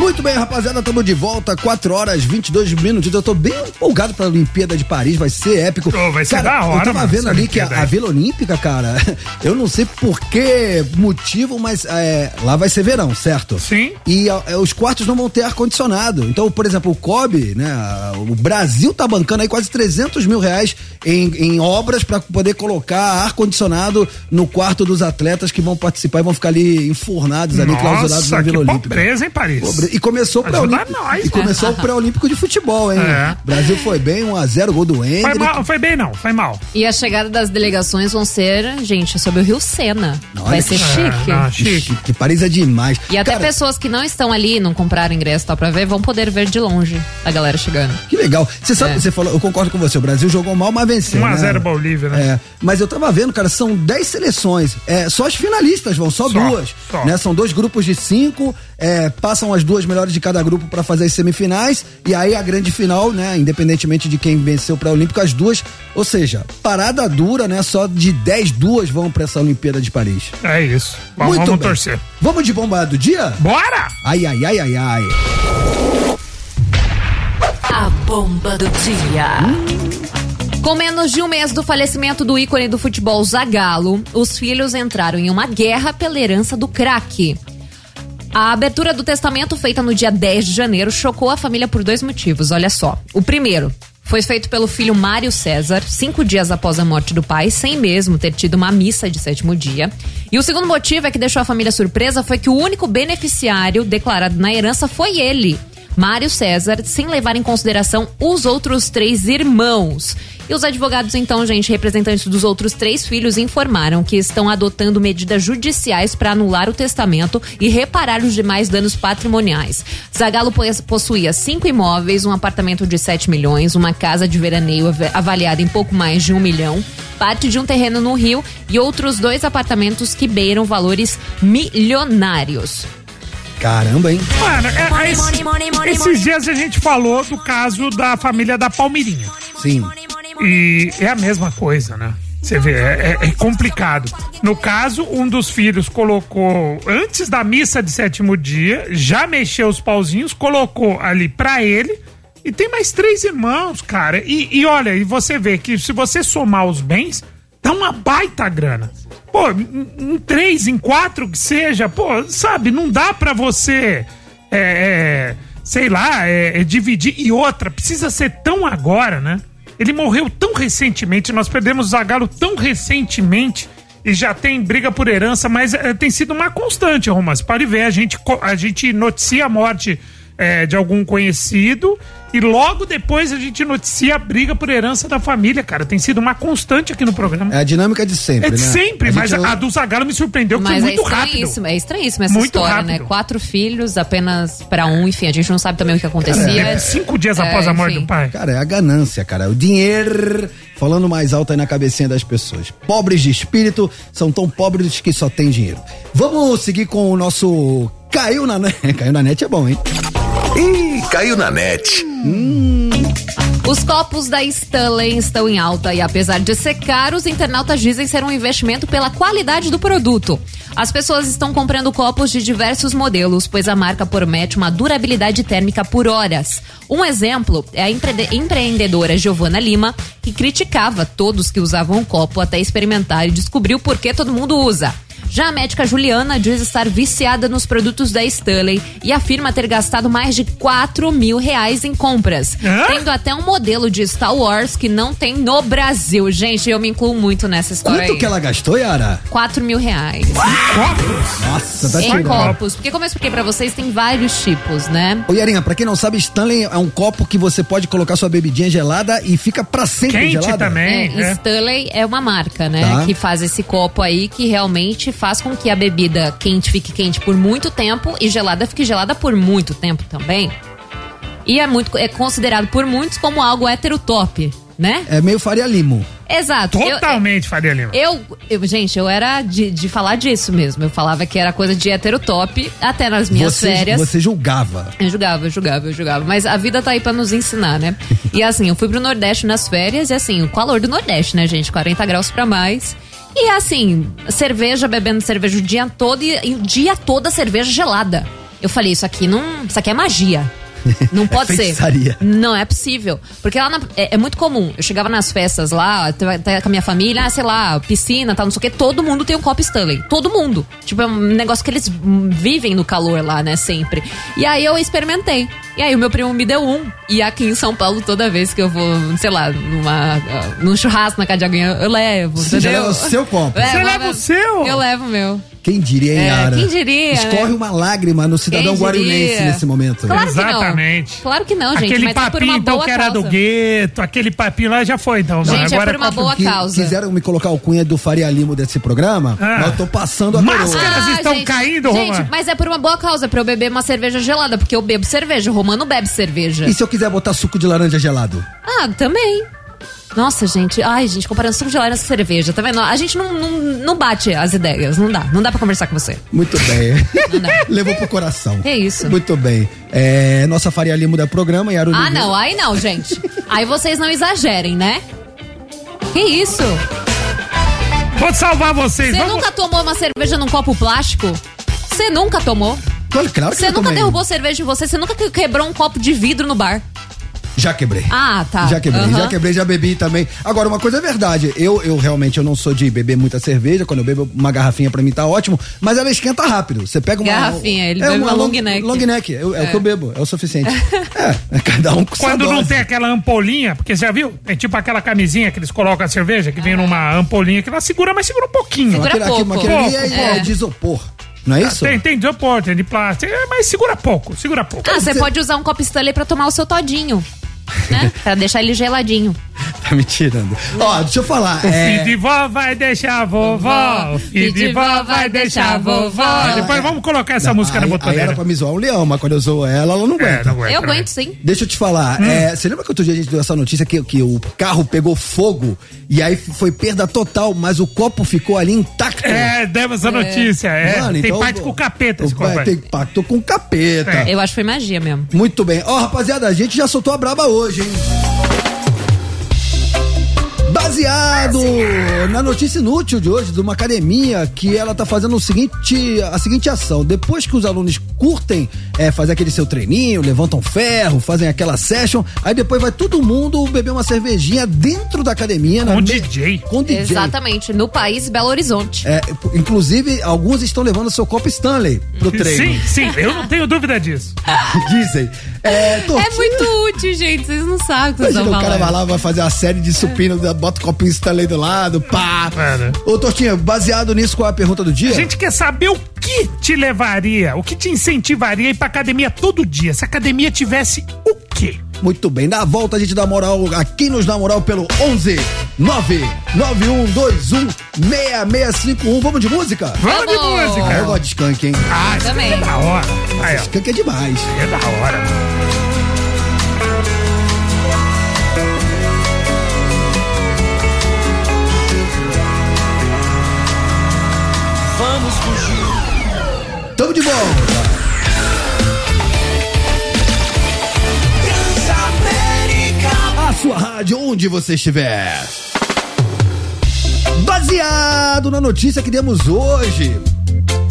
Muito bem, rapaziada, estamos de volta, 4 horas 22 minutos. Eu tô bem empolgado pra Olimpíada de Paris, vai ser épico. Ô, vai ser cara, da hora, Eu tava mano, vendo ali que a, a. Vila Olímpica, cara, eu não sei por que motivo, mas é, lá vai ser verão, certo? Sim. E a- é, os quartos não vão ter ar-condicionado. Então, por exemplo, o COB, né, o Brasil tá bancando aí quase 300 mil reais em, em obras pra poder colocar ar-condicionado no quarto dos atletas que vão participar e vão ficar ali enfurnados ali, clausurados na Nossa, que Vila Olímpica. pobreza, hein, Paris? Pobre- E começou o nós, E começou o pré-olímpico de futebol, hein? É. Brasil foi bem, 1x0, gol do Foi, mal, foi bem não, foi mal. E a chegada das delegações vão ser, gente, sobre o Rio Sena. Olha Vai que- ser chique. Ah, Que, chique. que Paris é demais. E até Cara, pessoas que não estão ali, não compraram ingresso tal pra ver, vão poder ver de longe a galera chegando. Que legal. Você sabe, É. você falou, eu concordo com você, o Brasil jogou mal, mas venceu. 1 a 0 né? Bolívia, né? É, mas eu tava vendo, cara, são 10 seleções. É, só as finalistas vão, só, Só, duas. só. Né? São dois grupos de cinco, é, passam as duas melhores de cada grupo pra fazer as semifinais. E aí a grande final, né? Independentemente de quem venceu pra Olímpico, as duas. Ou seja, parada dura, né? Só de 10, duas vão pra essa Olimpíada de Paris. É isso. Vamos, Muito vamos bem. torcer. Vamos de bomba do dia? Bora! Ai, ai, ai, ai, ai. A bomba do dia. Com menos de um mês do falecimento do ícone do futebol Zagallo, os filhos entraram em uma guerra pela herança do craque. A abertura do testamento, feita no dia 10 de janeiro, chocou a família por dois motivos. Olha só. O primeiro foi feito pelo filho Mário César, cinco dias após a morte do pai, sem mesmo ter tido uma missa de sétimo dia. E o segundo motivo é que deixou a família surpresa foi que o único beneficiário declarado na herança foi ele. Mário César, sem levar em consideração os outros três irmãos. E os advogados, então, gente, representantes dos outros três filhos, informaram que estão adotando medidas judiciais para anular o testamento e reparar os demais danos patrimoniais. Zagalo pos- possuía cinco imóveis, um apartamento de 7 milhões, uma casa de veraneio av- avaliada em pouco mais de um milhão, parte de um terreno no Rio e outros dois apartamentos que beiram valores milionários. Caramba, hein? Mano, é- é esse- esses dias a gente falou do caso da família da Palmeirinha. Sim. E é a mesma coisa, né? Você vê, é, é- é complicado. No caso, um dos filhos colocou, antes da missa de sétimo dia, já mexeu os pauzinhos, colocou ali pra ele. E tem mais três irmãos, cara. E, e olha, e você vê que se você somar os bens, dá uma baita grana. Pô, em, três, em quatro que seja, pô, sabe, não dá pra você. é, é, sei lá, é, é dividir. E outra, precisa ser tão agora, né? Ele morreu tão recentemente, nós perdemos o tão recentemente e já tem briga por herança, mas eh, tem sido uma constante, Romas. Pode ver, a gente, a gente noticia a morte eh, de algum conhecido e logo depois a gente noticia a briga por herança da família, cara. Tem sido uma constante aqui no programa. É a dinâmica de sempre, É né? de sempre, A mas gente- a, a do Zagallo me surpreendeu que Mas foi é muito rápido. é estranhíssimo essa Muito história, né? rápido. Quatro filhos apenas pra um, enfim, a gente não sabe também o que acontecia. É, cinco dias É, após a morte enfim. do pai. Cara, é a ganância, cara. O dinheiro falando mais alto aí na cabecinha das pessoas. Pobres de espírito são tão pobres que só têm dinheiro. Vamos seguir com o nosso Caiu na Net. Caiu na Net é bom, hein? Ih, caiu na net. Os copos da Stanley estão em alta e apesar de ser caros, internautas dizem ser um investimento pela qualidade do produto. As pessoas estão comprando copos de diversos modelos, pois a marca promete uma durabilidade térmica por horas. Um exemplo é a empre- empreendedora Giovana Lima, que criticava todos que usavam o copo até experimentar e descobriu por que todo mundo usa. Já a médica Juliana diz estar viciada nos produtos da Stanley e afirma ter gastado mais de 4 mil reais em compras. Hã? Tendo até um modelo de Star Wars que não tem no Brasil. Gente, eu me incluo muito nessa história Quanto aí. que ela gastou, Yara? 4 mil reais. Nossa, tá em copos. Porque como eu expliquei pra vocês, tem vários tipos, né? Ô, Yarinha, pra quem não sabe, Stanley é um copo que você pode colocar sua bebidinha gelada e fica pra sempre gelada. É, Stanley é uma marca, né? Tá. Que faz esse copo aí que realmente faz com que a bebida quente fique quente por muito tempo e gelada fique gelada por muito tempo também. E é muito é considerado por muitos como algo hétero top, né? É meio Faria Limo. Exato. Eu- Totalmente, Faria Lima. Eu, eu, gente, eu era de, de falar disso mesmo. Eu falava que era coisa de hétero top, até nas minhas você, férias. Você julgava. Eu julgava, eu julgava, eu julgava. Mas a vida tá aí pra nos ensinar, né? E assim, eu fui pro Nordeste nas férias e assim, o calor do Nordeste, né, gente? 40 graus pra mais. E assim, cerveja, bebendo cerveja o dia todo e, e o dia todo a cerveja gelada. Eu falei, isso aqui não. Isso aqui é magia. Não pode ser. feitiçaria. Não é possível. Porque lá na- é, é muito comum. Eu chegava nas festas lá, até com a minha família, ah, sei lá, piscina, tal, não sei o quê. Todo mundo tem um copo Stanley. Todo mundo. Tipo, é um negócio que eles vivem no calor lá, né? Sempre. E aí eu experimentei. E aí o meu primo me deu um. E aqui em São Paulo, toda vez que eu vou, sei lá, numa, num churrasco na casa de alguém, eu levo. Você entendeu? leva o seu copo. É, Você eu leva levo- o seu? Eu levo o meu. Quem diria, hein, É, Yara? quem diria, Escorre né? uma lágrima no cidadão guarulhense nesse momento. Claro não. Exatamente. Claro que não, gente. Aquele mas é papinho, então, que era causa. do gueto, aquele papinho lá já foi, então. né? Gente, é Agora por uma boa causa. Quiseram me colocar o cunha do Faria Limo desse programa, Ah. mas eu tô passando a coroa. Ah, gente, Gente, mas é por uma boa causa, pra eu beber uma cerveja gelada, porque eu bebo cerveja, o Romano bebe cerveja. E se eu quiser botar suco de laranja gelado? Ah, também. Nossa, gente. Ai, gente, comparando suco de laranja com cerveja, tá vendo? A gente não, não, não bate as ideias, não dá. Não dá pra conversar com você. Muito bem. Levou pro coração. É isso. Muito bem. É, nossa Faria Limo da programa, Yara Ah, Oliveira. não, aí não, gente. Aí vocês não exagerem, né? Que isso? Vou salvar vocês. Você vamos- nunca tomou uma cerveja num copo plástico? Você nunca tomou? Claro que Você nunca tomei. derrubou cerveja em você? Você nunca que- quebrou um copo de vidro no bar? Já quebrei. Ah, tá. Já quebrei, Aham. já quebrei, já bebi também. Agora, uma coisa é verdade, eu, eu realmente eu não sou de beber muita cerveja, quando eu bebo uma garrafinha pra mim tá ótimo, mas ela esquenta rápido. Você pega uma... Garrafinha, ele é bebe uma uma long neck. Long neck, eu- é, o É. que eu bebo, é o suficiente. é, é cada um com Quando não dose. tem aquela ampolinha, porque você já viu? É tipo aquela camisinha que eles colocam a cerveja, que vem numa ampolinha, que ela segura, mas segura um pouquinho. Segura Aquele, aquele, pouco. é, Pouco, é é. de isopor, não é isso? Tem, tem de isopor, tem de plástico, é, mas segura pouco, segura pouco. Ah, você pode usar um copo Stanley pra tomar o seu todinho. Né? pra deixar ele geladinho. Tá me tirando. Ó, deixa eu falar. O é, filho de vó vai deixar a vovó. O filho de vó vai deixar a vovó. Depois vamos colocar essa Não, música aí, na botoneira. era pra me zoar um leão, mas quando eu zoo ela, ela não aguenta. não aguenta, Eu aguento sim. Deixa eu te falar, Hum. é, você lembra que outro dia a gente deu essa notícia que, que o carro pegou fogo e aí foi perda total, mas o copo ficou ali intacto? É, demos a notícia. É. Mano, tem então, parte com o capeta esse copo aí. ter impacto com o capeta. É. Eu acho que foi magia mesmo. Muito bem. Ó, rapaziada, a gente já soltou a braba hoje, hein? Baseado na notícia inútil de hoje, de uma academia que ela tá fazendo o seguinte, a seguinte ação. Depois que os alunos curtem é, fazer aquele seu treininho, levantam ferro, fazem aquela session, aí depois vai todo mundo beber uma cervejinha dentro da academia. Com DJ. Com DJ. Exatamente, no país Belo Horizonte. É, inclusive, alguns estão levando seu copo Stanley pro treino. Sim, sim, eu não tenho dúvida disso. Dizem. É, É muito útil, gente. Vocês não sabem o que vocês Imagina estão o cara vai falando. lá, vai fazer uma série de supino, bota copinho Stanley do lado, pá. É, né? Ô, Tortinha, baseado nisso, qual é a pergunta do dia? A gente quer saber o que te levaria, o que te incentivaria a ir pra academia todo dia. Se a academia tivesse o quê? Muito bem, na volta a gente dá moral a quem nos dá moral pelo 11 99121 6651. Vamos de música? Vamos de música. Eu gosto de skunk, hein? Ah, isso Também. é da hora. Aí. Skunk é demais. É da hora. Tamo de volta. A sua rádio, onde você estiver. Baseado na notícia que demos hoje.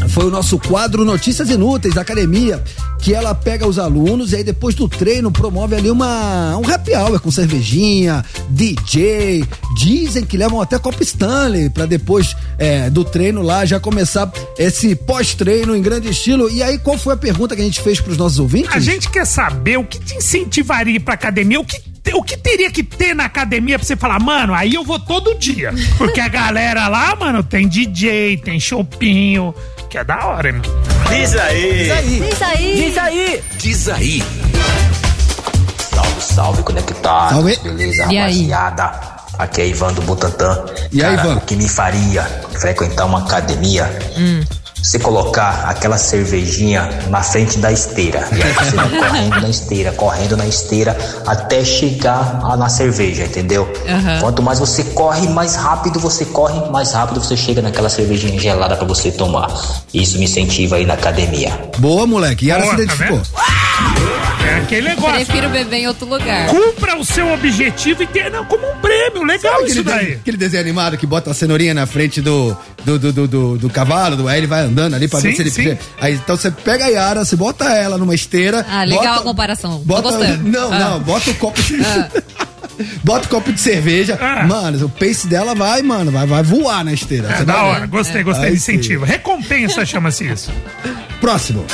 Foi o nosso quadro Notícias Inúteis da academia, que ela pega os alunos e aí depois do treino promove ali uma um happy hour com cervejinha, DJ. Dizem que levam até copo Stanley para depois é, do treino lá já começar esse pós-treino em grande estilo. E aí, qual foi a pergunta que a gente fez para os nossos ouvintes? A gente quer saber o que te incentivaria a ir pra academia, o que, o que teria que ter na academia pra você falar, mano, aí eu vou todo dia. Porque a galera lá, mano, tem DJ, tem chopinho, que é da hora, hein? Diz aí. Diz aí. Diz aí. Diz aí. Diz aí. Salve, salve, conectados. Salve. Beleza, E aí? rapaziada? Aqui é Ivan do Butantan. E aí, Cara, Ivan? O que me faria frequentar uma academia? Você colocar aquela cervejinha na frente da esteira. E aí você vai correndo na esteira, correndo na esteira até chegar a- na cerveja, entendeu? Aham. Quanto mais você corre, mais rápido você corre, mais rápido você chega naquela cervejinha gelada pra você tomar. Isso me incentiva aí na academia. Boa, moleque. E ela Boa, se tá identificou. É aquele negócio. Prefiro beber em outro lugar. Cumpra o seu objetivo e tenha não, como um prêmio. Legal Sabe isso aquele, daí. de- aquele desenho animado que bota a cenourinha na frente do, do, do, do, do- do cavalo, do, aí ele vai andando ali pra ver Sim, se ele sim. Aí então você pega a Yara, você bota ela numa esteira. Ah, legal bota, a comparação. Bota. Não, Ah. não, bota o copo de. bota o copo de cerveja. Ah. Mano, o pace dela vai, mano, vai, vai voar na esteira. É da vai ver. hora, gostei, gostei sim. incentivo. Recompensa chama-se isso. Próximo.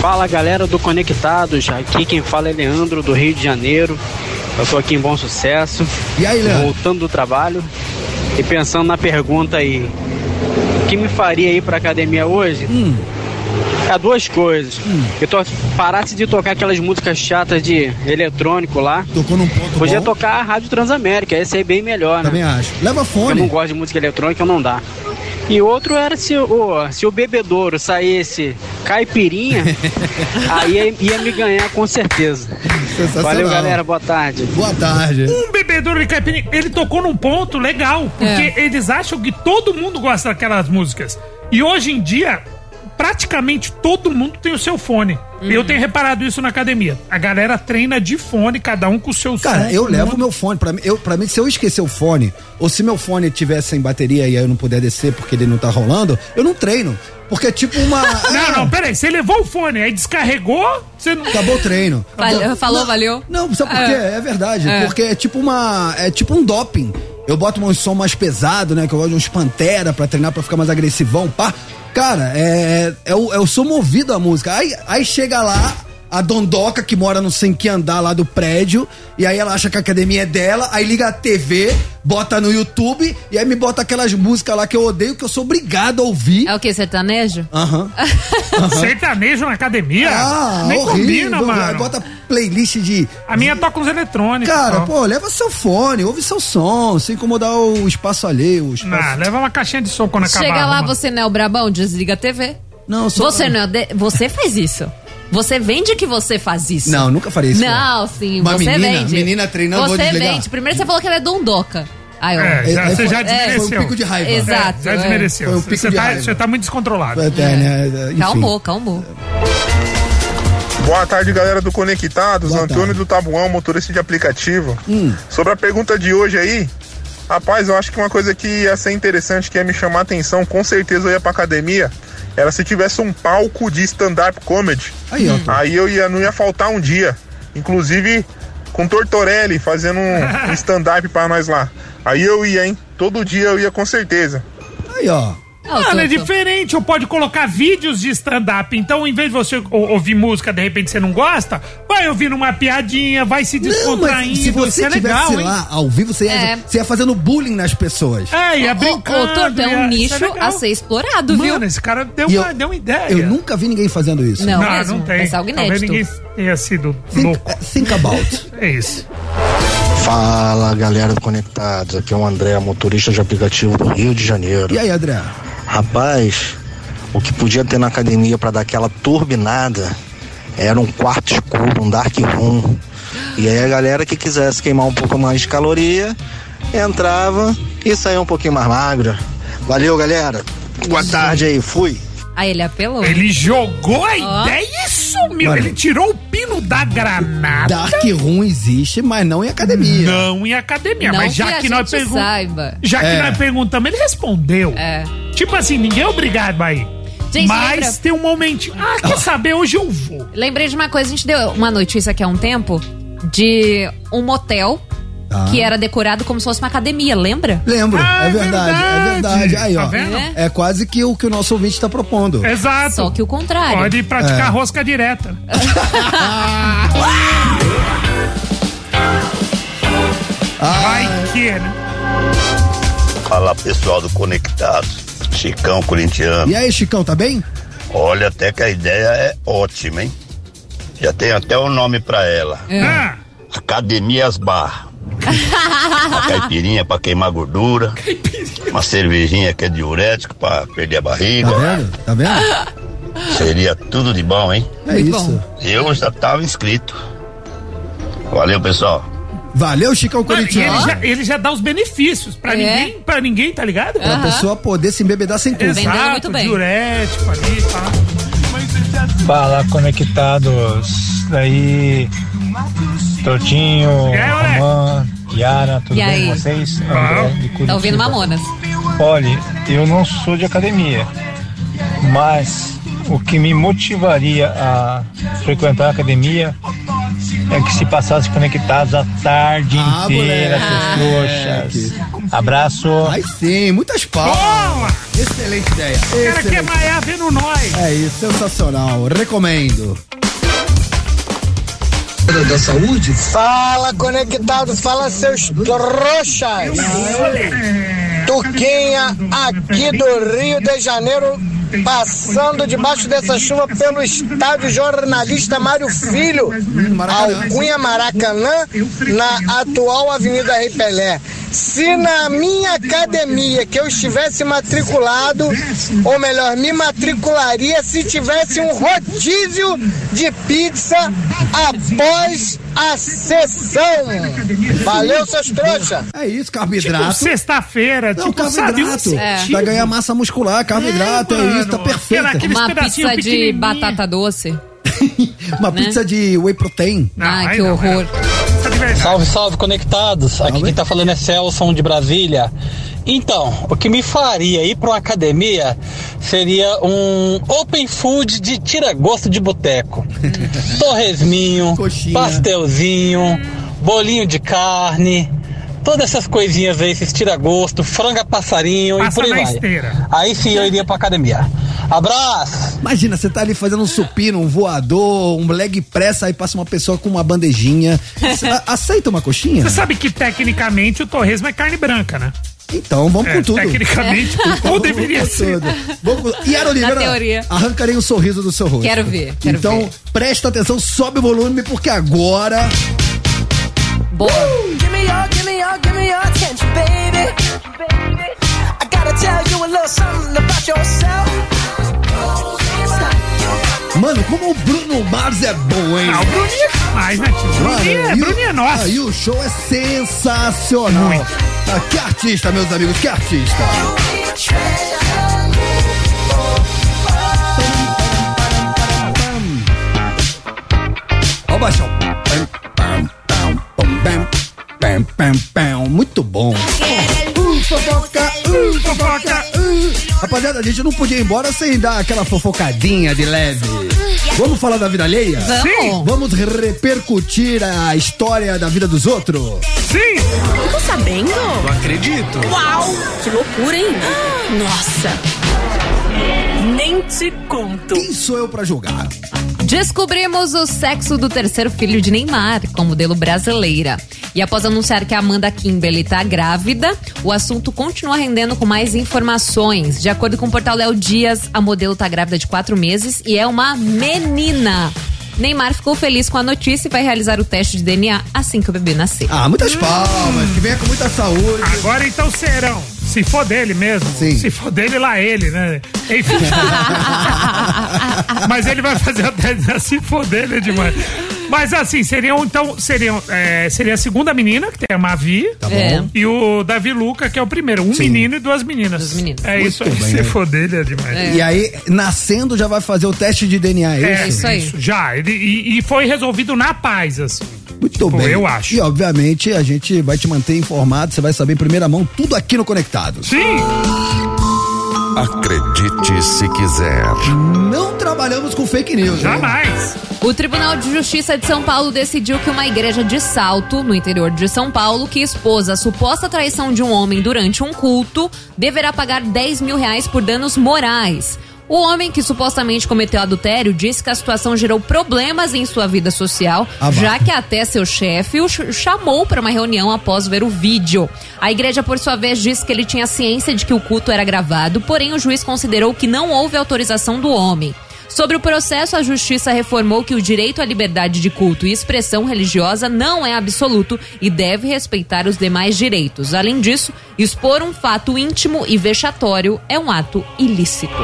Fala galera do Conectados, aqui quem fala é Leandro do Rio de Janeiro. Eu tô aqui em Bom Sucesso. E aí, Leandro? Voltando do trabalho e pensando na pergunta aí. O que me faria ir pra academia hoje? Hum. É duas coisas. Eu tô, parasse de tocar aquelas músicas chatas de eletrônico lá. Tocou num ponto Podia bom. tocar a Rádio Transamérica, esse aí é bem melhor, né? Também acho. Leva fone. Eu não gosto de música eletrônica, não dá. E outro era se o, se o bebedouro saísse caipirinha, aí ia, ia me ganhar com certeza. Sensacional. Valeu, galera. Boa tarde. Boa tarde. Um bebedouro de caipirinha, ele tocou num ponto legal, porque eles acham que todo mundo gosta daquelas músicas. E hoje em dia, praticamente todo mundo tem o seu fone. Uhum. Eu tenho reparado isso na academia. A galera treina de fone, cada um com o seu Cara, som. eu levo meu fone. Pra mim, eu, pra mim, se eu esquecer o fone, ou se meu fone tiver sem bateria e aí eu não puder descer porque ele não tá rolando, eu não treino. Porque é tipo uma. Não, não, peraí. Você levou o fone, aí descarregou, você não. Acabou o treino. Valeu- falou, Não, valeu? Não, sabe por É. quê? É verdade. É. Porque é tipo uma. É tipo um doping. Eu boto um som mais pesado, né? Que eu gosto de uns pantera pra treinar pra ficar mais agressivão, pá. Cara, é. é eu, eu sou movido à música. Aí, aí chega lá. A Dondoca, que mora no sem que andar lá do prédio, e aí ela acha que a academia é dela, aí liga a TV, bota no YouTube, e aí me bota aquelas músicas lá que eu odeio, que eu sou obrigado a ouvir. É o que, sertanejo? Aham. Sertanejo na academia? Ah, Nem horrível. combina, Aí mano. Bota playlist de. A minha toca uns eletrônicos. Cara, pô, leva seu fone, ouve seu som, sem incomodar o espaço alheio. O espaço... Ah, leva uma caixinha de som quando acabar. Chega lá, mano. você não é o brabão, desliga a TV. Não, eu sou- Você não é. de- Você faz isso. Você vende que você faz isso. Não, nunca faria isso. Não, sim, Uma você menina- vende. menina treinando, vou Você desligar. vende. Primeiro você falou que ela é dondoca. Aí, ó. É, já- você já É, desmereceu. foi um pico de raiva. Exato. É, já é. desmereceu. Foi um pico você, de tá, raiva. você tá muito descontrolado. É, né, enfim. Calmou, calmou. Boa tarde, galera do Conectados. Boa Antônio tarde. do Tabuão, motorista de aplicativo. Hum. Sobre a pergunta de hoje aí, rapaz, eu acho que uma coisa que ia ser interessante, que ia me chamar a atenção, com certeza eu ia pra academia, era se tivesse um palco de stand-up comedy. Aí, ó. Aí eu ia, não ia faltar um dia. Inclusive com Tortorelli fazendo um, um stand-up pra nós lá. Aí eu ia, hein? Todo dia eu ia com certeza. Aí, ó. Mano, é diferente, ou pode colocar vídeos de stand-up. Então, em vez de você ou- ouvir música, de repente você não gosta, vai ouvindo uma piadinha, vai se Não, descontraindo. mas se você é legal, hein? lá ao vivo, você ia, É. você ia fazendo bullying nas pessoas. É, ia brincando. ô, Torto, é um isso nicho legal. a ser explorado, viu? Mano, esse cara deu, E uma, eu- deu uma ideia. Eu nunca vi ninguém fazendo isso. Não, não, mesmo. não tem. Esse é algo Talvez ninguém tenha sido Think, louco. think about. É isso. Fala galera do Conectados, aqui é o André, motorista de aplicativo do Rio de Janeiro. E aí, André? Rapaz, o que podia ter na academia para dar aquela turbinada era um quarto escuro, um dark room. E aí a galera que quisesse queimar um pouco mais de caloria entrava e saía um pouquinho mais magra. Valeu, galera. Boa tarde aí, fui. Aí ele apelou. Ele jogou a Ó. ideia e sumiu. Ele tirou o pino no da Granada. Dark Room existe, mas não em academia. Não em academia, Não mas já que que, nós perguntamos. saiba. Já que É. nós perguntamos, ele respondeu. É. Tipo assim, ninguém é obrigado a ir. Gente, mas lembra- tem um momentinho. Ah, quer saber? Hoje eu vou. Lembrei de uma coisa, a gente deu uma notícia aqui há um tempo de um motel Tá. que era decorado como se fosse uma academia, lembra? Lembro, Ah, é é verdade, é verdade. verdade. Aí, Tá ó. vendo? É quase que o que o nosso ouvinte tá propondo. Exato. Só que o contrário. Pode praticar É. rosca direta. Vai que, né? Fala pessoal do Conectados, Chicão Corintiano. E aí, Chicão, tá bem? Olha, até que a ideia é ótima, hein? Já tem até o nome pra ela: Ah, Academias Bar. Uma caipirinha pra queimar gordura, uma cervejinha que é diurético pra perder a barriga. Tá vendo? Tá vendo? Seria tudo de bom, hein? É isso. Eu já tava inscrito. Valeu, pessoal. Valeu, Chicão e ele Corintiano. já, ele já dá os benefícios pra É. ninguém, pra ninguém, tá ligado? Pra pessoa poder se embebedar sem culpa. Exato, muito bem. diurético ali, tá? Fala, conectados. Daí, E moleque? Romã, Yara, tudo E bem aí? com vocês? Ah. André de Curitiba. Tá ouvindo Mamonas? Olha, eu não sou de academia, mas o que me motivaria a frequentar a academia é que se passasse conectados a tarde Ah, inteira, moleque. seus trouxas. Abraço. Aí sim, muitas palmas. Boa! Excelente ideia. O cara quer maiar vendo nós. É isso, sensacional. Recomendo. Da saúde? Fala, conectados, fala seus trouxas! Tuquinha, aqui do Rio de Janeiro, passando debaixo dessa chuva pelo estádio jornalista Mário Filho, Alcunha Maracanã, na atual Avenida Rei Pelé. Se na minha academia que eu estivesse matriculado, ou melhor, me matricularia se tivesse um rodízio de pizza após a sessão. Valeu, seus trouxas! É isso, Tipo, carboidrato. sexta-feira, Não, tipo, sabe? Um carboidrato. É. Vai ganhar massa muscular, carboidrato, é, mano. isso, tá perfeito. Uma pizza de batata doce. Uma né? pizza de whey protein. Ai, aí que não, de verdade. Salve, salve, conectados. Aqui quem tá falando é Celson de Brasília. Então, o que me faria ir pra uma academia seria um open food de tira-gosto de boteco. Torresminho, Coxinha. pastelzinho, bolinho de carne, todas essas coisinhas aí, esses tira-gosto, franga passarinho Passa e por aí vai. esteira. Aí sim eu iria pra academia. Abraço! Imagina, você tá ali fazendo um supino, um voador, um leg press, aí passa uma pessoa com uma bandejinha. A- aceita uma coxinha? Você sabe que tecnicamente o torresmo é carne branca, né? Então, vamos É, com tudo. tecnicamente, Então, ou vamos deveria com ser. tudo. Vamos com... E Oliveira, teoria. arrancarei um sorriso do seu rosto. Quero ver, quero então, ver. presta atenção, sobe o volume, porque agora... Boa. Give me your, give me your, give me your attention, baby. I gotta tell you a little something about yourself. Mano, como o Bruno Mars é bom, hein? Ah, o Bruninho é demais, né, tio? Bruninho, é, e o- Bruninho é nosso. ah, E o show é sensacional. Ah, que artista, meus amigos, que artista. Ó o baixão. Muito bom. Uh, fofoca, uh, fofoca, uh. Rapaziada, a gente não podia ir embora sem dar aquela fofocadinha de leve. Vamos falar da vida alheia? Vamos. Sim. Vamos repercutir a história da vida dos outros? Sim! Ficou sabendo? Não acredito. Uau! Que loucura, hein? Nossa! Te conto. Quem sou eu pra julgar? Descobrimos o sexo do terceiro filho de Neymar, com modelo brasileira. E após anunciar que a Amanda Kimberly tá grávida, o assunto continua rendendo com mais informações. De acordo com o portal Léo Dias, a modelo tá grávida de quatro meses e é uma menina. Neymar ficou feliz com a notícia e vai realizar o teste de DNA assim que o bebê nascer. Ah, muitas palmas, que venha com muita saúde. Agora então serão. Se for dele mesmo. Sim. Se for dele, lá ele, né? Enfim. Mas ele vai fazer o teste se for dele, é demais. Mas assim, seriam, então, seriam, é, seria a segunda menina, que tem a Mavi. Tá bom. E o Davi Luca, que é o primeiro. Um Sim. menino e duas meninas. Duas meninas. É Muito isso aí. bem, Se né? for dele, é demais. E aí, nascendo, já vai fazer o teste de DNA, é isso? Já. Ele, e, e foi resolvido na paz, assim. Muito Pô, bem. eu acho. E, obviamente, a gente vai te manter informado, você vai saber em primeira mão tudo aqui no Conectado. Sim! Acredite se quiser. Não trabalhamos com fake news. né? Jamais. O Tribunal de Justiça de São Paulo decidiu que uma igreja de Salto, no interior de São Paulo, que expôs a suposta traição de um homem durante um culto, deverá pagar 10 mil reais por danos morais. O homem que supostamente cometeu adultério disse que a situação gerou problemas em sua vida social, Ah, já que até seu chefe o ch- chamou para uma reunião após ver o vídeo. A igreja, por sua vez, disse que ele tinha ciência de que o culto era gravado, porém o juiz considerou que não houve autorização do homem. Sobre o processo, a justiça reformou que o direito à liberdade de culto e expressão religiosa não é absoluto e deve respeitar os demais direitos. Além disso, expor um fato íntimo e vexatório é um ato ilícito.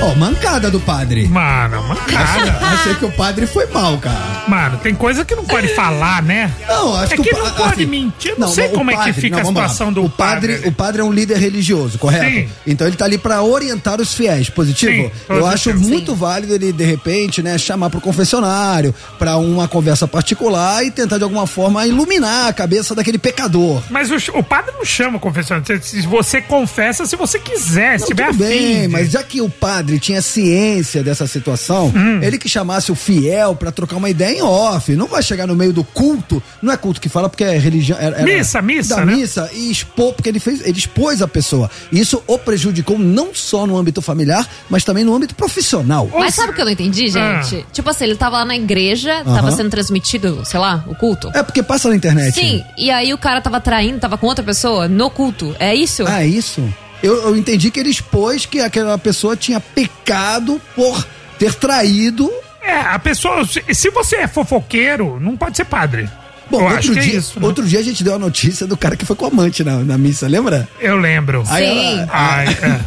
Ó, mancada do padre. Mano, mancada. Achei que o padre foi mal, cara. Mano, tem coisa que não pode falar, né? Não, acho é que, que, não pode assim, mentir. Eu não, sei como é padre- que fica não, a vamos lá. situação do o padre. padre. O padre é um líder religioso, correto? Sim. Então ele tá ali pra orientar os fiéis. Positivo? Sim, Eu positivo. acho muito válido ele, de repente, né, chamar pro confessionário, pra uma conversa particular e tentar de alguma forma iluminar a cabeça daquele pecador. Mas o, o padre não chama o confessionário. Se- Se você confessa se você quiser, se Não, tiver tudo afim. bem, de- mas já que o padre tinha ciência dessa situação, Hum. ele que chamasse o fiel pra trocar uma ideia em off. Não vai chegar no meio do culto, não é culto que fala porque é religião. Era, era Missa, missa, Da né? missa e expor, porque ele fez, ele expôs a pessoa. E isso o prejudicou não só no âmbito familiar, mas também no âmbito profissional. Mas sabe o que eu não entendi, gente? Tipo assim, ele tava lá na igreja, tava Aham. sendo transmitido, sei lá, o culto. É porque passa na internet. Sim, e aí o cara tava traindo, tava com outra pessoa no culto. É isso? Ah, é isso? Eu, eu entendi que ele expôs que aquela pessoa tinha pecado por ter traído. É, a pessoa. Se, se você é fofoqueiro, não pode ser padre. Bom, eu outro acho que dia, é isso. né? outro dia a gente deu a notícia do cara que foi com a amante na, na missa, lembra? Eu lembro. Aí ela- Ai, é.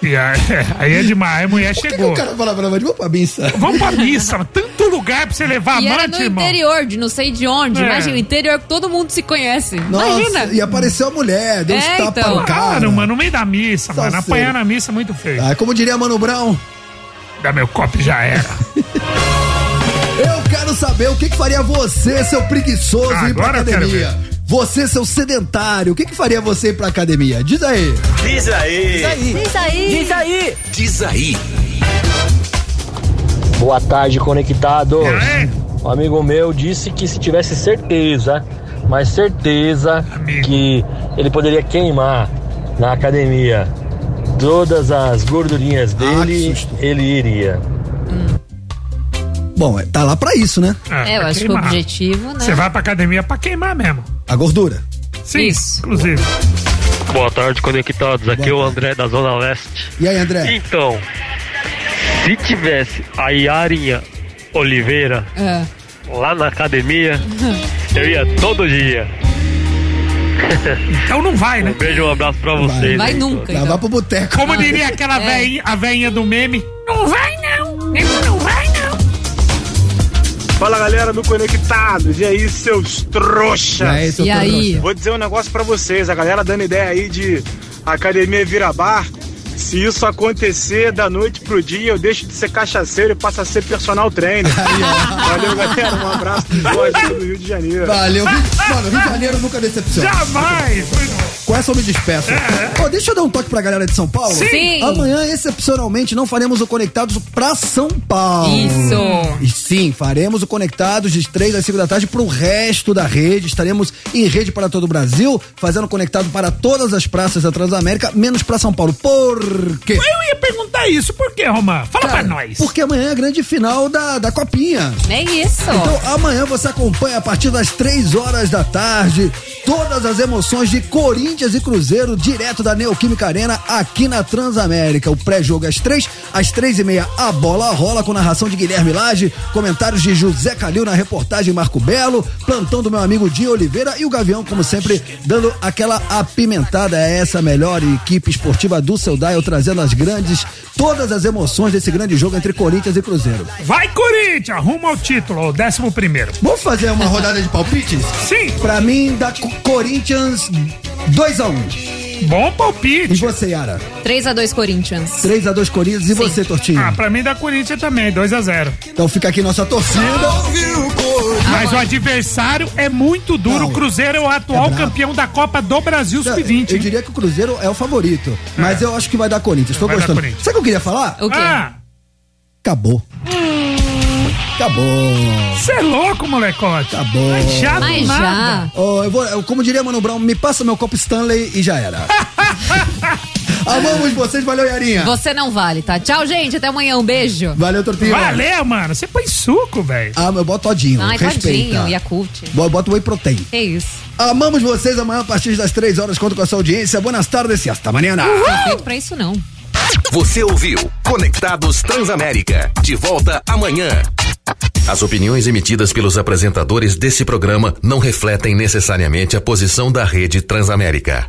E aí, aí é demais. A mulher Por que, que chegou. o cara falava pra vamos pra missa? Vamos pra missa. Tanto lugar pra você levar E amante, no irmão. interior, de não sei de onde. É. Imagina, o interior que todo mundo se conhece. Nossa, Imagina. e apareceu a mulher, deu uns É, tapas então. Claro, mano, no meio da missa, mano. Salseiro. Apanhar na missa é muito feio. Ah, como diria Mano Brown, Da meu copo já era. eu quero saber o que, que faria você, seu preguiçoso, ir pra Agora eu quero academia. Você, seu sedentário, o que, que faria você ir pra academia? Diz aí. Diz aí. Diz aí. Diz aí. Diz aí. Diz aí. Boa tarde, conectados. Um amigo meu disse que se tivesse certeza, mas certeza que ele poderia queimar na academia todas as gordurinhas dele, ele iria. Bom, é, tá lá pra isso, né? É, eu pra acho que o queimar. objetivo, né? Você vai pra academia pra queimar mesmo. A gordura. Sim, inclusive. Boa tarde, conectados. Aqui é o André da Zona Leste. E aí, André? Então, se tivesse a Yarinha Oliveira É. lá na academia, eu ia todo dia. Então não vai, né? Um beijo, um abraço pra vocês. Vai aí, nunca, todos. Vai pro boteco. Como diria aquela É. veinha, a veinha do meme. Não vai não. Fala galera do Conectados, e aí seus trouxas? E aí, seu E aí? Vou dizer um negócio pra vocês, a galera dando ideia aí de academia vira bar. Se isso acontecer da noite pro dia, eu deixo de ser cachaceiro e passo a ser personal trainer. Valeu, galera. Um abraço do Jorge do Rio de Janeiro. Valeu. Rio- Mano, Rio de Janeiro nunca decepciona. Jamais! Com essa eu me despeço. Ó, deixa eu dar um toque pra galera de São Paulo. Sim. Amanhã, excepcionalmente, não faremos o Conectados pra São Paulo. Isso. E sim, faremos o Conectados de 3 às 5 da tarde pro resto da rede. Estaremos em rede para todo o Brasil, fazendo conectado para todas as praças da Transamérica, menos pra São Paulo. Por quê? Eu ia perguntar isso. Por quê, Romã? Fala Cara, pra nós. Porque amanhã é a grande final da, da Copinha. É isso. Então amanhã você acompanha a partir das 3 horas da tarde todas as emoções de Corinthians Corinthians e Cruzeiro, direto da Neoquímica Arena, aqui na Transamérica. O pré-jogo é às três, às três e meia a bola rola com narração de Guilherme Lage, comentários de José Calil na reportagem Marco Belo, plantão do meu amigo Di Oliveira e o Gavião, como sempre, dando aquela apimentada. É essa a melhor equipe esportiva do seu Dial, trazendo as grandes, todas as emoções desse grande jogo entre Corinthians e Cruzeiro. Vai, Corinthians! Rumo ao título, o décimo primeiro. Vamos fazer uma rodada de palpites? Sim! Pra mim, da Co- Corinthians 2 a 1 Bom palpite. E você, Yara? 3x2 Corinthians. 3 a 2 Corinthians e você, Tortinho? Ah, pra mim da Corinthians também, 2x0. Então fica aqui nossa torcida. Mas o adversário é muito duro. O Cruzeiro é o atual É campeão da Copa do Brasil Eu Sub-20. diria que o Cruzeiro é o favorito. Mas eu acho que vai dar Corinthians. Tô Vai dar gostando. Corinthians. Sabe o que eu queria falar? O quê? Ah, Acabou. Acabou. você é louco, molecote. Acabou. Mas já Mas nada. já. Ó, eu vou, eu- como diria Mano Brown, me passa meu copo Stanley e já era. Amamos vocês, valeu, Yarinha. Você não vale, tá? Tchau, gente. Até amanhã. Um beijo. Valeu, Tortinho. Valeu, mano. Você põe suco, velho. Ah, eu boto todinho. Ai, respeita. tadinho. Yakult. Bo- Boto whey protein. Que isso. Amamos vocês amanhã a partir das três horas. Conto com a sua audiência. Boas tardes e hasta amanhã. Não foi feito pra isso, não. Você ouviu Conectados Transamérica. De volta amanhã. As opiniões emitidas pelos apresentadores desse programa não refletem necessariamente a posição da Rede Transamérica.